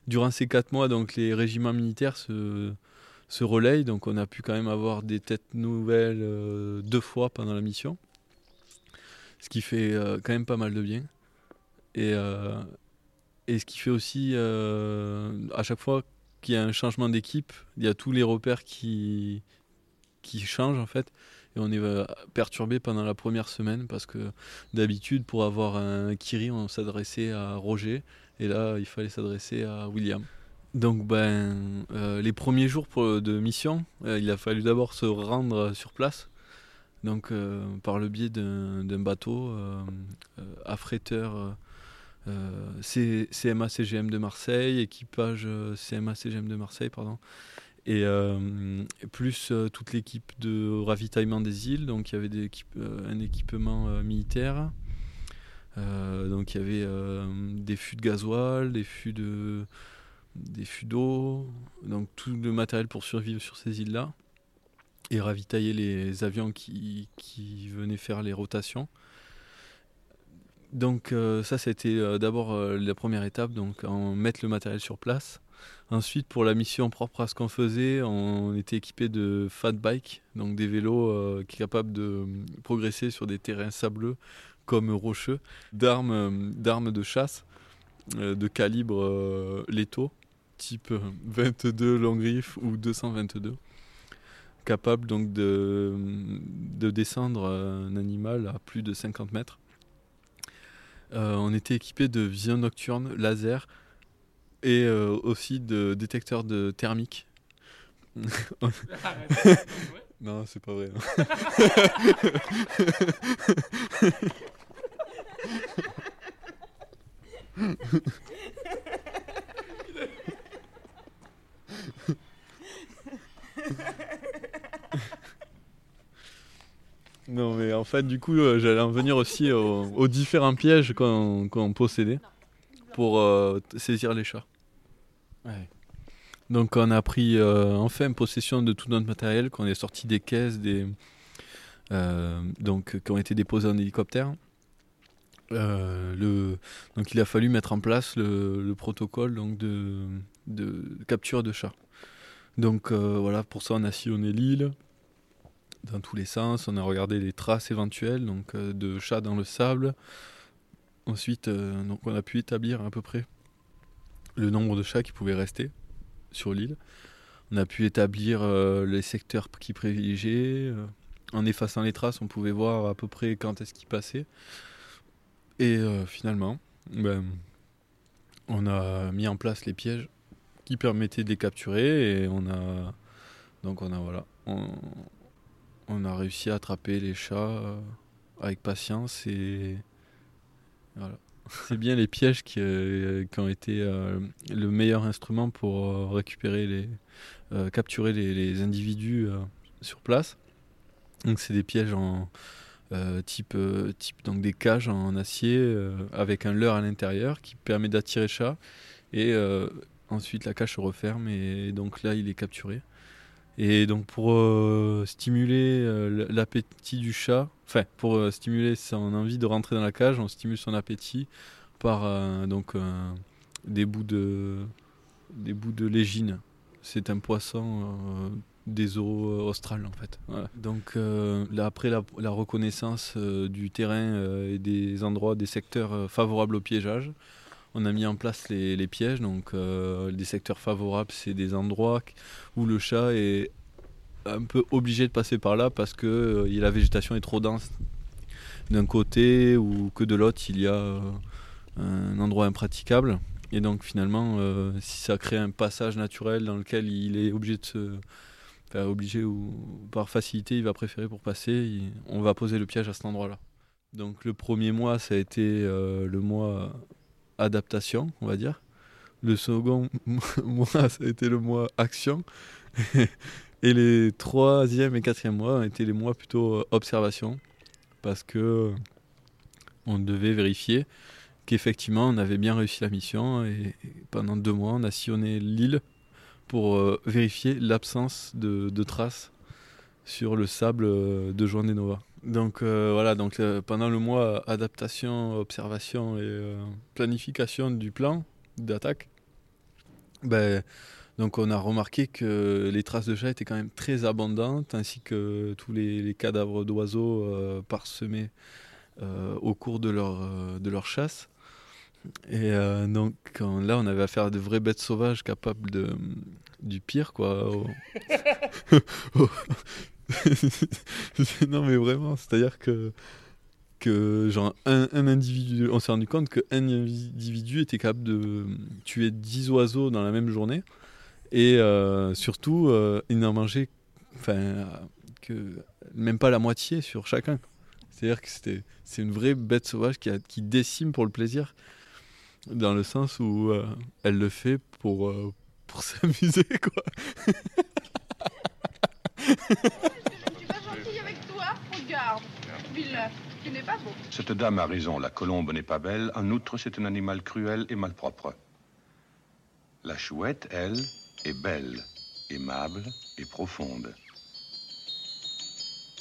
Durant ces quatre mois, donc les régiments militaires se, relayent, donc on a pu quand même avoir des têtes nouvelles euh, deux fois pendant la mission, ce qui fait euh, quand même pas mal de bien. Et, euh, et ce qui fait aussi, à chaque fois qu'il y a un changement d'équipe, il y a tous les repères qui, qui changent en fait. Et on est perturbé pendant la première semaine parce que d'habitude, pour avoir un Kiri, on s'adressait à Roger. Et là, il fallait s'adresser à William. Donc, ben, euh, les premiers jours de mission, euh, il a fallu d'abord se rendre sur place. Donc, euh, par le biais d'un bateau, affréteur euh, euh, C- CMA CGM de Marseille, équipage euh, CMA CGM de Marseille, pardon. Et plus toute l'équipe de ravitaillement des îles, donc il y avait un équipement militaire. Euh, donc il y avait euh, des fûts de gasoil, des fûts de des fûts d'eau, donc tout le matériel pour survivre sur ces îles-là et ravitailler les avions qui, qui venaient faire les rotations. Donc euh, ça, c'était d'abord la première étape, donc mettre le matériel sur place. Ensuite, pour la mission propre à ce qu'on faisait, on était équipé de fat bike, donc des vélos qui sont capables de progresser sur des terrains sableux comme rocheux, d'armes, euh, d'armes de chasse euh, de calibre euh, létaux, type euh, 22 long griffe ou 222, capables donc de, de descendre un animal à plus de 50 mètres. Euh, on était équipé de vision nocturne, laser et euh, aussi de détecteurs de thermique. Non, c'est pas vrai. Non, mais en fait, du coup, euh, j'allais en venir aussi aux, aux différents pièges qu'on qu'on possédait pour euh, saisir les chats. Donc, on a pris euh, enfin possession de tout notre matériel, qu'on est sorti des caisses, des, euh, donc, qui ont été déposés en hélicoptère. Euh, donc, il a fallu mettre en place le, le protocole donc, de, capture de chats. Donc, euh, voilà, pour ça, on a sillonné l'île dans tous les sens. On a regardé les traces éventuelles donc, euh, de chats dans le sable. Ensuite, donc, on a pu établir à peu près le nombre de chats qui pouvaient rester sur l'île. On a pu établir les secteurs qui privilégiaient. en effaçant les traces, on pouvait voir à peu près quand est-ce qu'ils passaient. Et euh, finalement, ben, on a mis en place les pièges qui permettaient de les capturer et on a donc on a voilà on, on a réussi à attraper les chats euh, avec patience et voilà C'est bien les pièges qui, euh, qui ont été euh, le meilleur instrument pour récupérer les, capturer les, les individus sur place. Donc c'est des pièges en euh, type, euh, type donc des cages en acier euh, avec un leurre à l'intérieur qui permet d'attirer le chat et ensuite la cage se referme et donc là il est capturé. Et donc pour stimuler l'appétit du chat, enfin pour stimuler son envie de rentrer dans la cage, on stimule son appétit par donc des bouts de des bouts de légine. C'est un poisson des eaux australes en fait. Voilà. Donc euh, là, après la, la reconnaissance euh, du terrain euh, et des endroits, des secteurs euh, favorables au piégeage, on a mis en place les, les pièges. Donc euh, les secteurs favorables, c'est des endroits où le chat est un peu obligé de passer par là parce que euh, la végétation est trop dense d'un côté ou que de l'autre il y a euh, un endroit impraticable et donc finalement euh, si ça crée un passage naturel dans lequel il est obligé de se obligé ou par facilité il va préférer pour passer on va poser le piège à cet endroit là donc le premier mois ça a été euh, le mois adaptation on va dire. Le second mois ça a été le mois action. Et les troisième et quatrième mois ont été les mois plutôt euh, observation. Parce que on devait vérifier qu'effectivement on avait bien réussi la mission et pendant deux mois on a sillonné l'île pour euh, vérifier l'absence de, traces sur le sable euh, de Juan de Nova. Donc euh, voilà, donc pendant le mois adaptation, observation et planification du plan d'attaque, ben, donc on a remarqué que les traces de chat étaient quand même très abondantes, ainsi que tous les, les cadavres d'oiseaux parsemés au cours de leur, de leur chasse. Et euh, donc là, on avait affaire à de vraies bêtes sauvages capables de, du pire, quoi. non, mais vraiment, c'est-à-dire que, que genre, un, individu, on s'est rendu compte qu'un individu était capable de tuer 10 oiseaux dans la même journée. Et euh, surtout, euh, il n'en mangeait que même pas la moitié sur chacun. C'est-à-dire que c'est une vraie bête sauvage qui, qui décime pour le plaisir, dans le sens où euh, elle le fait pour, euh, pour s'amuser, quoi. Je suis pas gentille avec toi Regarde, Villeneuve, tu n'es pas beau. Cette dame a raison, la colombe n'est pas belle. En outre, c'est un animal cruel et malpropre. La chouette, elle, est belle, aimable et profonde.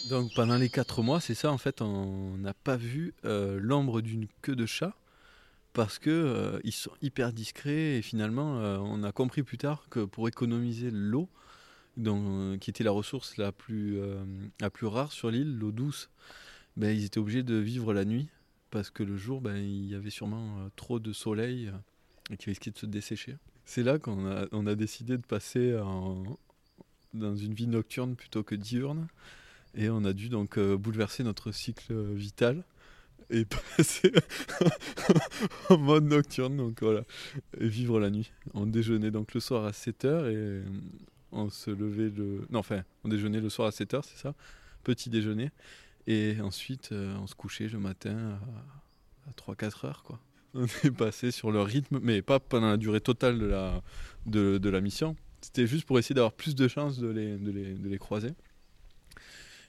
Donc pendant les 4 mois, c'est ça en fait, on n'a pas vu euh, l'ombre d'une queue de chat? Parce que euh, ils sont hyper discrets et finalement euh, on a compris plus tard que pour économiser l'eau, euh, qui était la ressource la plus, euh, la plus rare sur l'île, l'eau douce, ben, ils étaient obligés de vivre la nuit parce que le jour, ben, il y avait sûrement trop de soleil et qui risquait de se dessécher. C'est là qu'on a, décidé de passer dans une vie nocturne plutôt que diurne. Et on a dû donc bouleverser notre cycle vital et passer en mode nocturne, donc voilà, et vivre la nuit. On déjeunait donc le soir à 7h et euh, on se levait le... Non, enfin, on déjeunait le soir à 7h, c'est ça, petit déjeuner. Et ensuite, euh, on se couchait le matin à, à 3-4 heures, quoi. On est passé sur le rythme, mais pas pendant la durée totale de la, de la mission. C'était juste pour essayer d'avoir plus de chances de les, de les, de les croiser.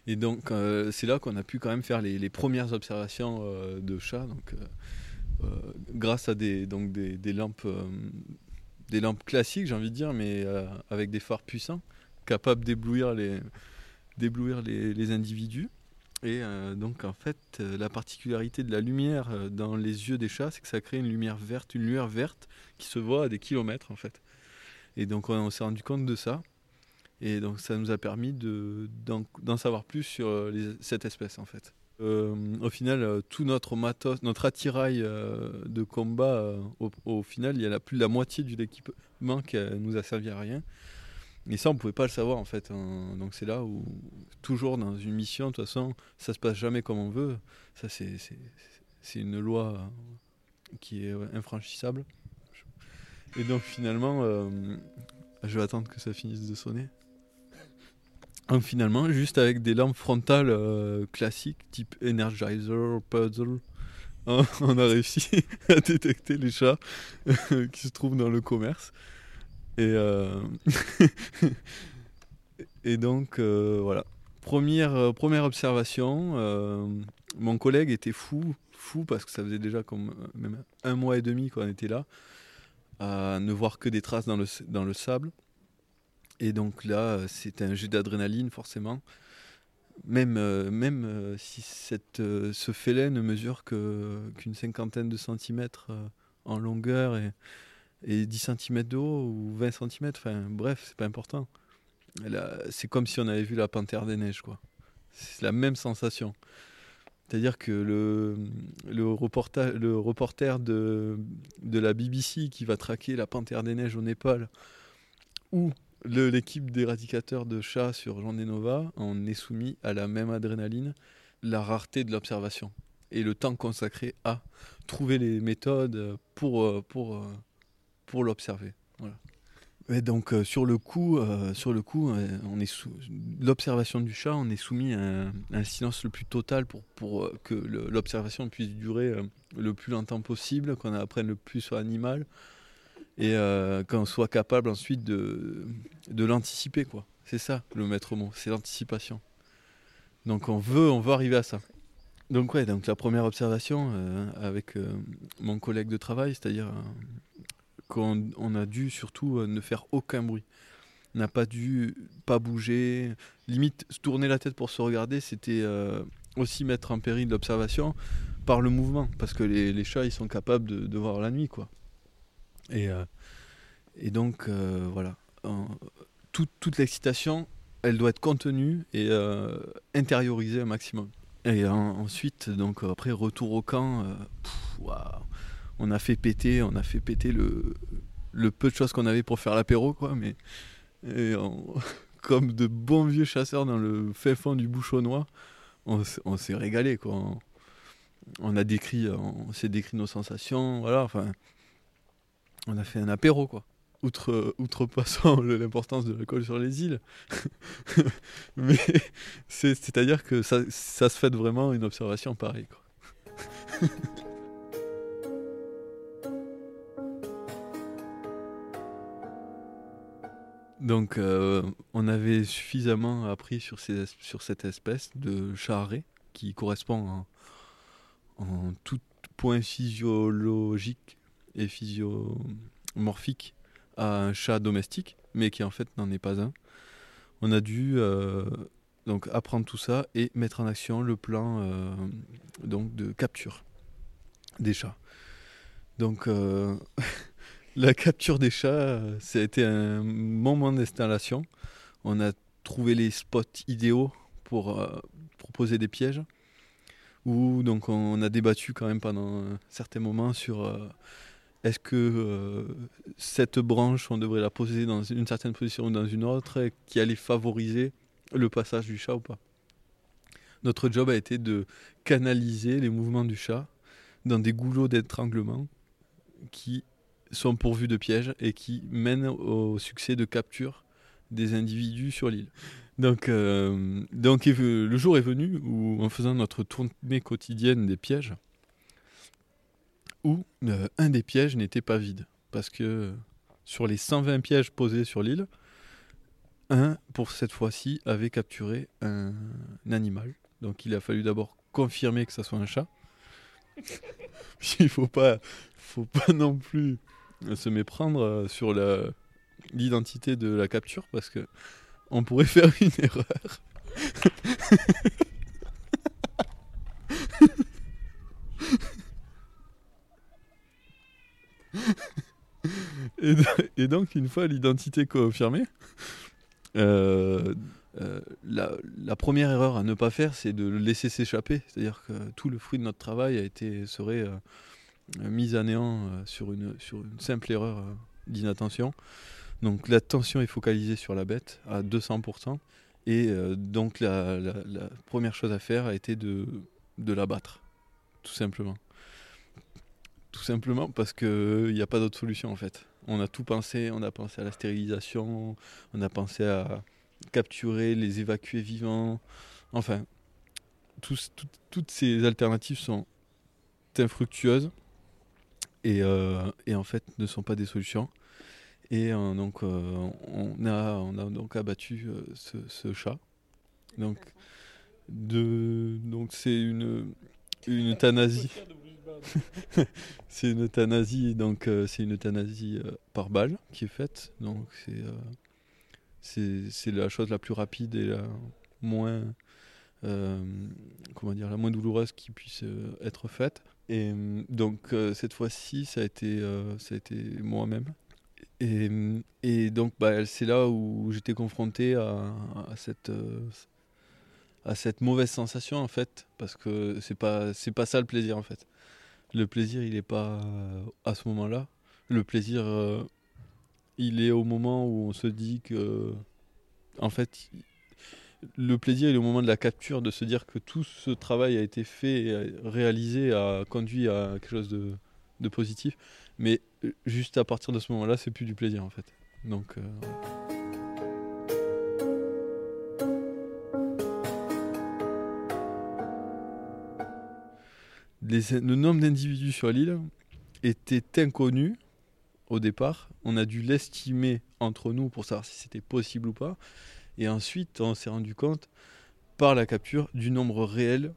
Et donc, euh, c'est là qu'on a pu quand même faire les, premières observations euh, de chats, donc, euh, grâce à des, donc des, lampes, des lampes classiques, j'ai envie de dire, mais avec des phares puissants, capables d'éblouir les, d'éblouir les, individus. Et donc, en fait, la particularité de la lumière dans les yeux des chats, c'est que ça crée une lumière verte, une lueur verte qui se voit à des kilomètres, en fait. Et donc, on, on s'est rendu compte de ça. Et donc ça nous a permis de- d'en savoir plus sur euh, cette espèce en fait. Euh, au final, euh, tout notre matos, notre attirail de combat, au, final, il y a plus de la moitié de l'équipement qui nous a servi à rien. Et ça, on pouvait pas le savoir en fait. hein. Donc c'est là où, toujours dans une mission, de toute façon, ça se passe jamais comme on veut. Ça, c'est une loi qui est infranchissable. Et donc finalement, je vais attendre que ça finisse de sonner. Finalement, juste avec des lampes frontales euh, classiques, type Energizer, Puzzle, on on a réussi à détecter les chats qui se trouvent dans le commerce. Et, euh, donc, euh, voilà. Première, euh, première observation, euh, mon collègue était fou, fou parce que ça faisait déjà comme euh, même un mois et demi qu'on était là, à ne voir que des traces dans le, dans le sable. Et donc là, euh, c'était un jet d'adrénaline, forcément. Même, euh, même euh, si cette, ce félin ne mesure qu'une cinquantaine de centimètres en longueur et, et 10 cm de haut ou 20 cm, enfin bref, c'est pas important. C'est comme si on avait vu la panthère des neiges, quoi. C'est la même sensation. C'est-à-dire que le, le, reporta- le reporter de, de la BBC qui va traquer la panthère des neiges au Népal ou l'équipe d'éradicateurs de chats sur Jean Nova, on est soumis à la même adrénaline, la rareté de l'observation et le temps consacré à trouver les méthodes pour, euh, pour, euh, pour l'observer. Donc euh, sur le coup, sur le coup, on est l'observation du chat, on est soumis à un, silence le plus total pour, pour que l'observation puisse durer le plus longtemps possible, qu'on apprenne le plus sur l'animal et euh, qu'on soit capable ensuite de, de l'anticiper quoi. C'est ça le maître mot, c'est l'anticipation. Donc on veut, on veut arriver à ça. Donc ouais, donc la première observation euh, avec euh, mon collègue de travail, c'est-à-dire qu'on on a dû surtout ne faire aucun bruit. N'a pas dû pas bouger, limite se tourner la tête pour se regarder, c'était aussi mettre en péril l'observation par le mouvement, parce que les, les chats ils sont capables de, de voir la nuit quoi. Et, euh, et donc euh, voilà, En- toute, l'excitation, elle doit être contenue et euh, intériorisée un maximum. Et en- ensuite, donc après retour au camp, on a fait péter, on a fait péter le, le peu de choses qu'on avait pour faire l'apéro, quoi. Mais comme de bons vieux chasseurs dans le fin fond du bouchonnois, on, on s'est régalé, quoi. On, on a décrit, on s'est décrit nos sensations, voilà. Enfin, on a fait un apéro, quoi. Outre, outrepassant le- l'importance de l'alcool sur les îles. Mais c'est- c'est-à-dire que ça, ça se fait vraiment une observation pareille. Donc, euh, on avait suffisamment appris sur, ces, es- sur cette espèce de charret qui correspond en tout point physiologique et physiomorphique à un chat domestique, mais qui en fait n'en est pas un. On a dû euh, donc apprendre tout ça et mettre en action le plan euh, donc de capture des chats. Donc euh, la capture des chats, ça a été un moment d'installation. On a trouvé les spots idéaux pour proposer des pièges. Où donc on a débattu quand même pendant un certain moment sur est-ce que euh, cette branche on devrait la poser dans une certaine position ou dans une autre qui allait favoriser le passage du chat ou pas? Notre job a été de canaliser les mouvements du chat dans des goulots d'étranglement qui sont pourvus de pièges et qui mènent au succès de capture des individus sur l'île. Donc, euh, donc le jour est venu où, en faisant notre tournée quotidienne des pièges, où euh, un des pièges n'était pas vide. Parce que sur les 120 pièges posés sur l'île, un, pour cette fois-ci, avait capturé un, un animal. Donc il a fallu d'abord confirmer que ça soit un chat. Il faut pas, faut pas non plus se méprendre euh, sur l'identité de la capture parce que on pourrait faire une erreur. et, do- et donc, une fois l'identité confirmée, euh, euh, la, première erreur à ne pas faire, c'est de le laisser s'échapper. C'est-à-dire que tout le fruit de notre travail a été, serait euh, mis à néant sur, une, simple erreur d'inattention. Donc l'attention est focalisée sur la bête à 200%. Et donc la, la- la première chose à faire a été de, de l'abattre, tout simplement. Tout simplement parce qu'il n'y a pas d'autre solution en fait. On a tout pensé, on a pensé à la stérilisation, on a pensé à capturer, les évacuer vivants. Enfin, tout- toutes ces alternatives sont infructueuses et, euh, et en fait ne sont pas des solutions. Et euh, donc euh, on, a, on a donc abattu ce, ce chat. Donc de donc c'est une une euthanasie. c'est une euthanasie donc euh, c'est une euthanasie euh, par balle qui est faite. Donc c'est euh, c'est c'est la chose la plus rapide et la moins comment dire la moins douloureuse qui puisse être faite. Et donc cette fois-ci ça a été ça a été moi-même. Et, donc bah, c'est là où j'étais confronté à, à cette à cette mauvaise sensation en fait parce que c'est pas c'est pas ça le plaisir en fait. Le plaisir il est pas euh, à ce moment-là. Le plaisir euh, il est au moment où on se dit que en fait le plaisir il est au moment de la capture de se dire que tout ce travail a été fait et réalisé a conduit à quelque chose de, positif mais euh, juste à partir de ce moment-là c'est plus du plaisir en fait. Donc le nombre d'individus sur l'île était inconnu au départ. On a dû l'estimer entre nous pour savoir si c'était possible ou pas. Et ensuite, on s'est rendu compte par la capture du nombre réel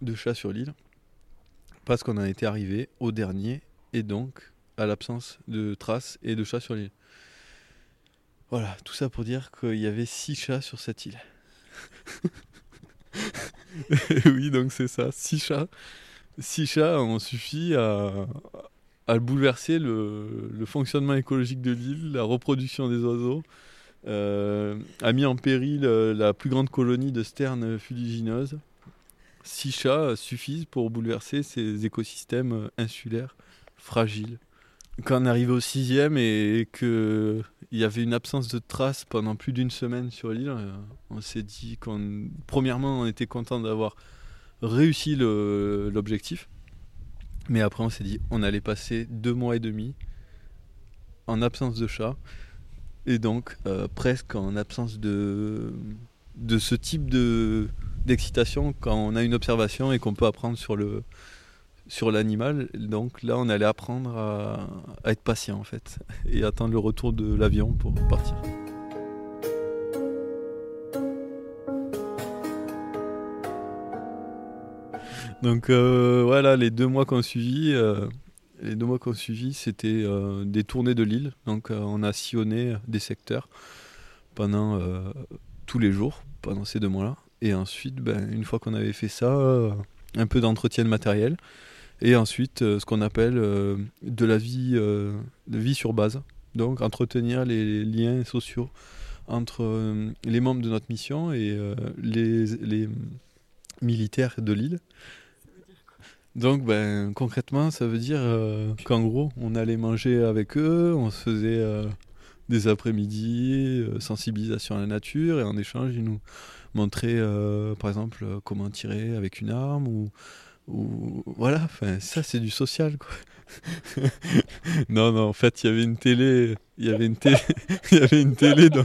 de chats sur l'île. Parce qu'on en était arrivé au dernier et donc à l'absence de traces et de chats sur l'île. Voilà, tout ça pour dire qu'il y avait six chats sur cette île. Oui, donc c'est ça, six chats. Six chats ont suffi à, bouleverser le, fonctionnement écologique de l'île, la reproduction des oiseaux, euh, a mis en péril euh, la plus grande colonie de sternes fuligineuses. Six chats suffisent pour bouleverser ces écosystèmes insulaires fragiles. Quand on est arrivé au sixième et qu'il y avait une absence de traces pendant plus d'une semaine sur l'île, euh, on s'est dit qu'on, premièrement, on était content d'avoir réussi l'objectif. Mais après, on s'est dit on allait passer deux mois et demi en absence de chat. Et donc, euh, presque en absence de, ce type de, d'excitation quand on a une observation et qu'on peut apprendre sur, l'animal. Donc là, on allait apprendre à être patient en fait et attendre le retour de l'avion pour partir. Donc euh, voilà, les deux mois qu'on suivi, euh, les deux mois qu'on suivi, c'était euh, des tournées de l'île. Donc on a sillonné des secteurs pendant tous les jours, pendant ces deux mois-là. Et ensuite, ben, une fois qu'on avait fait ça, un peu d'entretien de matériel. Et ensuite, ce qu'on appelle de la vie, de vie sur base. Donc entretenir les liens sociaux entre les membres de notre mission et les, les militaires de l'île. Donc ben, concrètement, ça veut dire euh, qu'en gros, on allait manger avec eux, on se faisait euh, des après-midi, euh, sensibilisation à la nature, et en échange, ils nous montraient par exemple comment tirer avec une arme, ou, ou voilà, ça c'est du social quoi. non, non, en fait, il y avait une télé, il y avait une télé, y avait une télé dans,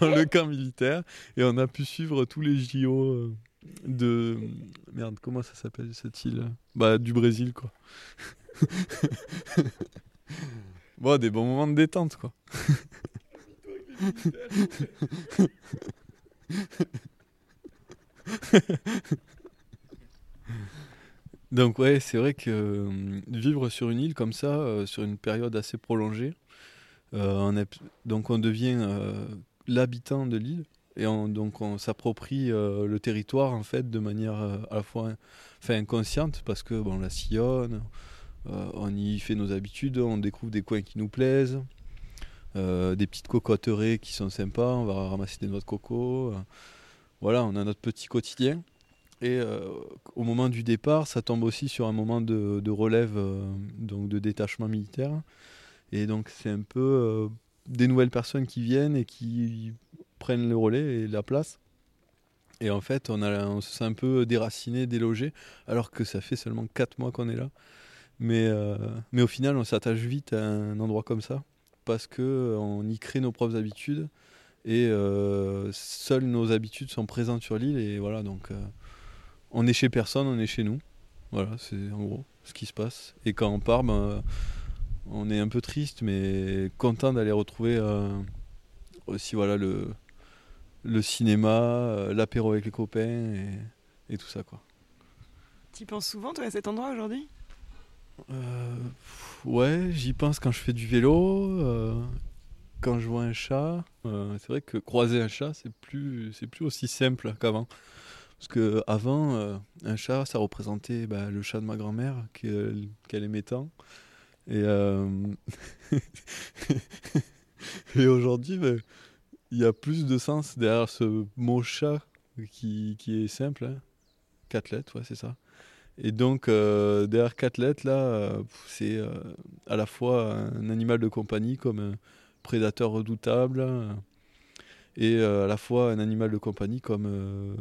dans le camp militaire, et on a pu suivre tous les JO de merde, comment ça s'appelle cette île? Bah du Brésil quoi. bon, des bons moments de détente quoi. Donc ouais, c'est vrai que euh, vivre sur une île comme ça, euh, sur une période assez prolongée, euh, on est- donc on devient euh, l'habitant de l'île et on, donc on s'approprie euh, le territoire en fait de manière euh, à la fois enfin, inconsciente parce que bon, on la sillonne, euh, on y fait nos habitudes, on découvre des coins qui nous plaisent, des petites cocoteries qui sont sympas, on va ramasser des noix de coco, voilà, on a notre petit quotidien. Et au moment du départ, ça tombe aussi sur un moment de, de relève, donc de détachement militaire. Et donc c'est un peu des nouvelles personnes qui viennent et qui prennent le relais et la place. Et en fait, on, se sent un peu déraciné, délogé, alors que ça fait seulement 4 mois qu'on est là. Mais, euh, mais au final, on s'attache vite à un endroit comme ça, parce que euh, y crée nos propres habitudes, et euh, seules nos habitudes sont présentes sur l'île, et voilà, donc on est chez personne, on est chez nous. Voilà, c'est en gros, ce qui se passe. Et quand on part, ben, on est un peu triste, mais content d'aller retrouver aussi voilà, le, le cinéma, euh, l'apéro avec les copains et, et tout ça. quoi. Tu penses souvent, toi, à cet endroit aujourd'hui? Euh, ouais, j'y pense quand je fais du vélo, euh, quand je vois un chat. Euh, c'est vrai que croiser un chat, c'est plus, c'est plus aussi simple qu'avant. Parce que avant, un chat, ça représentait bah, le chat de ma grand-mère qu'elle aimait tant. Et, et aujourd'hui, ben, il y a plus de sens derrière ce mot chat qui, qui est simple. Hein. Quatre lettres, c'est ça. Et donc, euh, derrière quatre lettres, là, euh, c'est euh, à la fois un animal de compagnie comme un prédateur redoutable et à la fois un animal de compagnie comme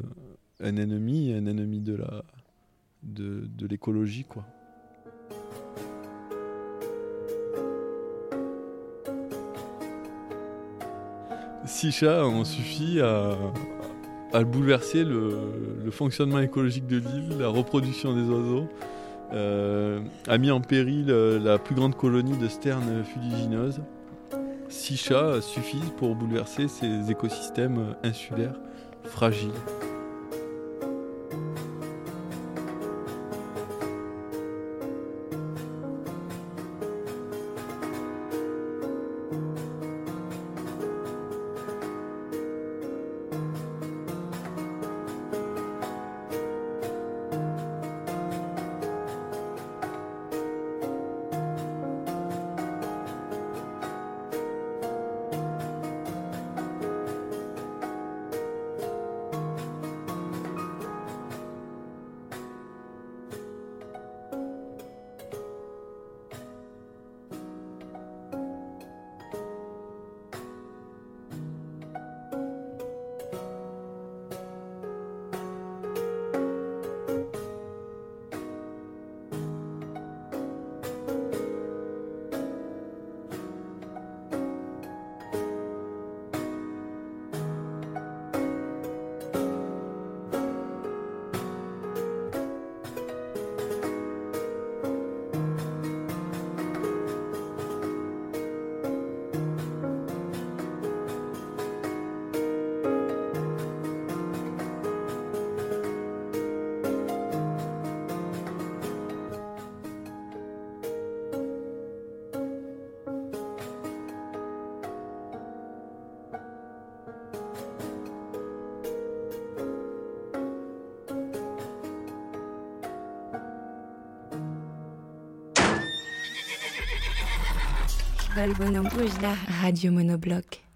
un ennemi, un ennemi de la de, de l'écologie, quoi. Six chats ont suffi à, bouleverser le, le fonctionnement écologique de l'île, la reproduction des oiseaux, euh, a mis en péril euh, la plus grande colonie de sternes fuligineuses. Six chats suffisent pour bouleverser ces écosystèmes insulaires fragiles. Le bonhomme là, Radio Monobloc.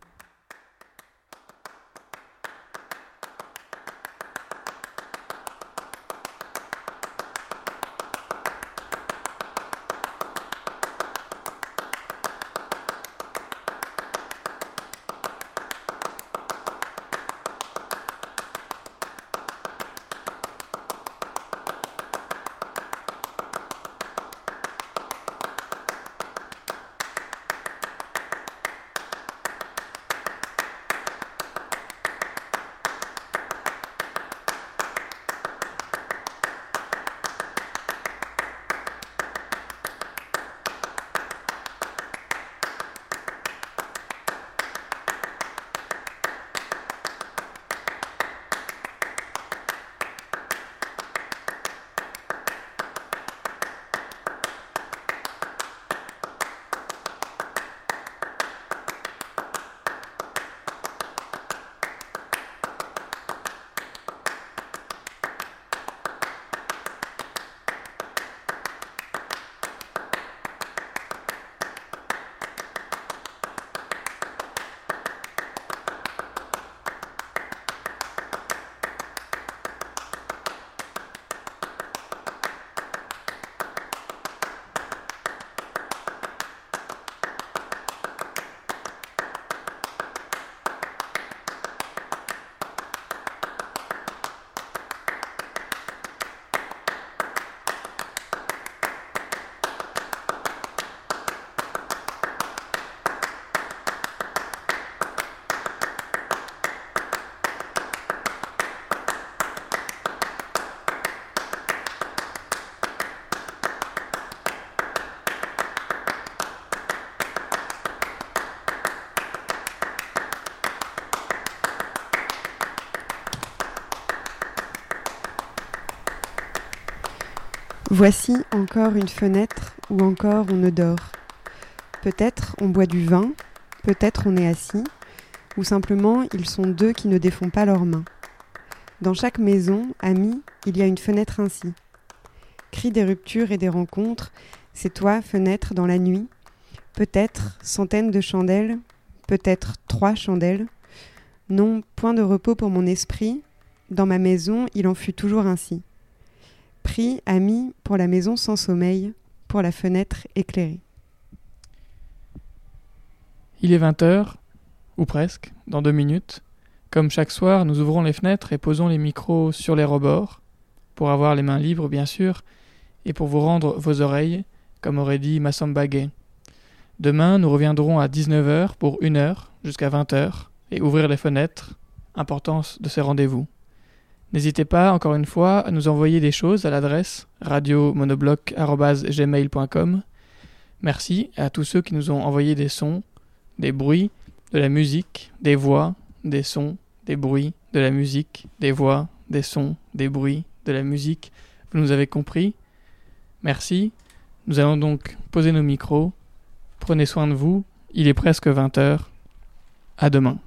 Voici encore une fenêtre où encore on ne dort. Peut-être on boit du vin, peut-être on est assis, ou simplement ils sont deux qui ne défont pas leurs mains. Dans chaque maison, amis, il y a une fenêtre ainsi. Cri des ruptures et des rencontres, c'est toi, fenêtre, dans la nuit. Peut-être centaines de chandelles, peut-être trois chandelles. Non, point de repos pour mon esprit. Dans ma maison, il en fut toujours ainsi. Ami, pour la maison sans sommeil, pour la fenêtre éclairée. Il est 20h, ou presque, dans deux minutes. Comme chaque soir, nous ouvrons les fenêtres et posons les micros sur les rebords, pour avoir les mains libres bien sûr, et pour vous rendre vos oreilles, comme aurait dit Massamba Gay. Demain, nous reviendrons à 19h pour une heure, jusqu'à 20h, et ouvrir les fenêtres, importance de ces rendez-vous. N'hésitez pas, encore une fois, à nous envoyer des choses à l'adresse radiomonobloc.gmail.com. Merci à tous ceux qui nous ont envoyé des sons, des bruits, de la musique, des voix, des sons, des bruits, de la musique, des voix, des sons, des bruits, de la musique. Vous nous avez compris Merci. Nous allons donc poser nos micros. Prenez soin de vous. Il est presque 20h. À demain.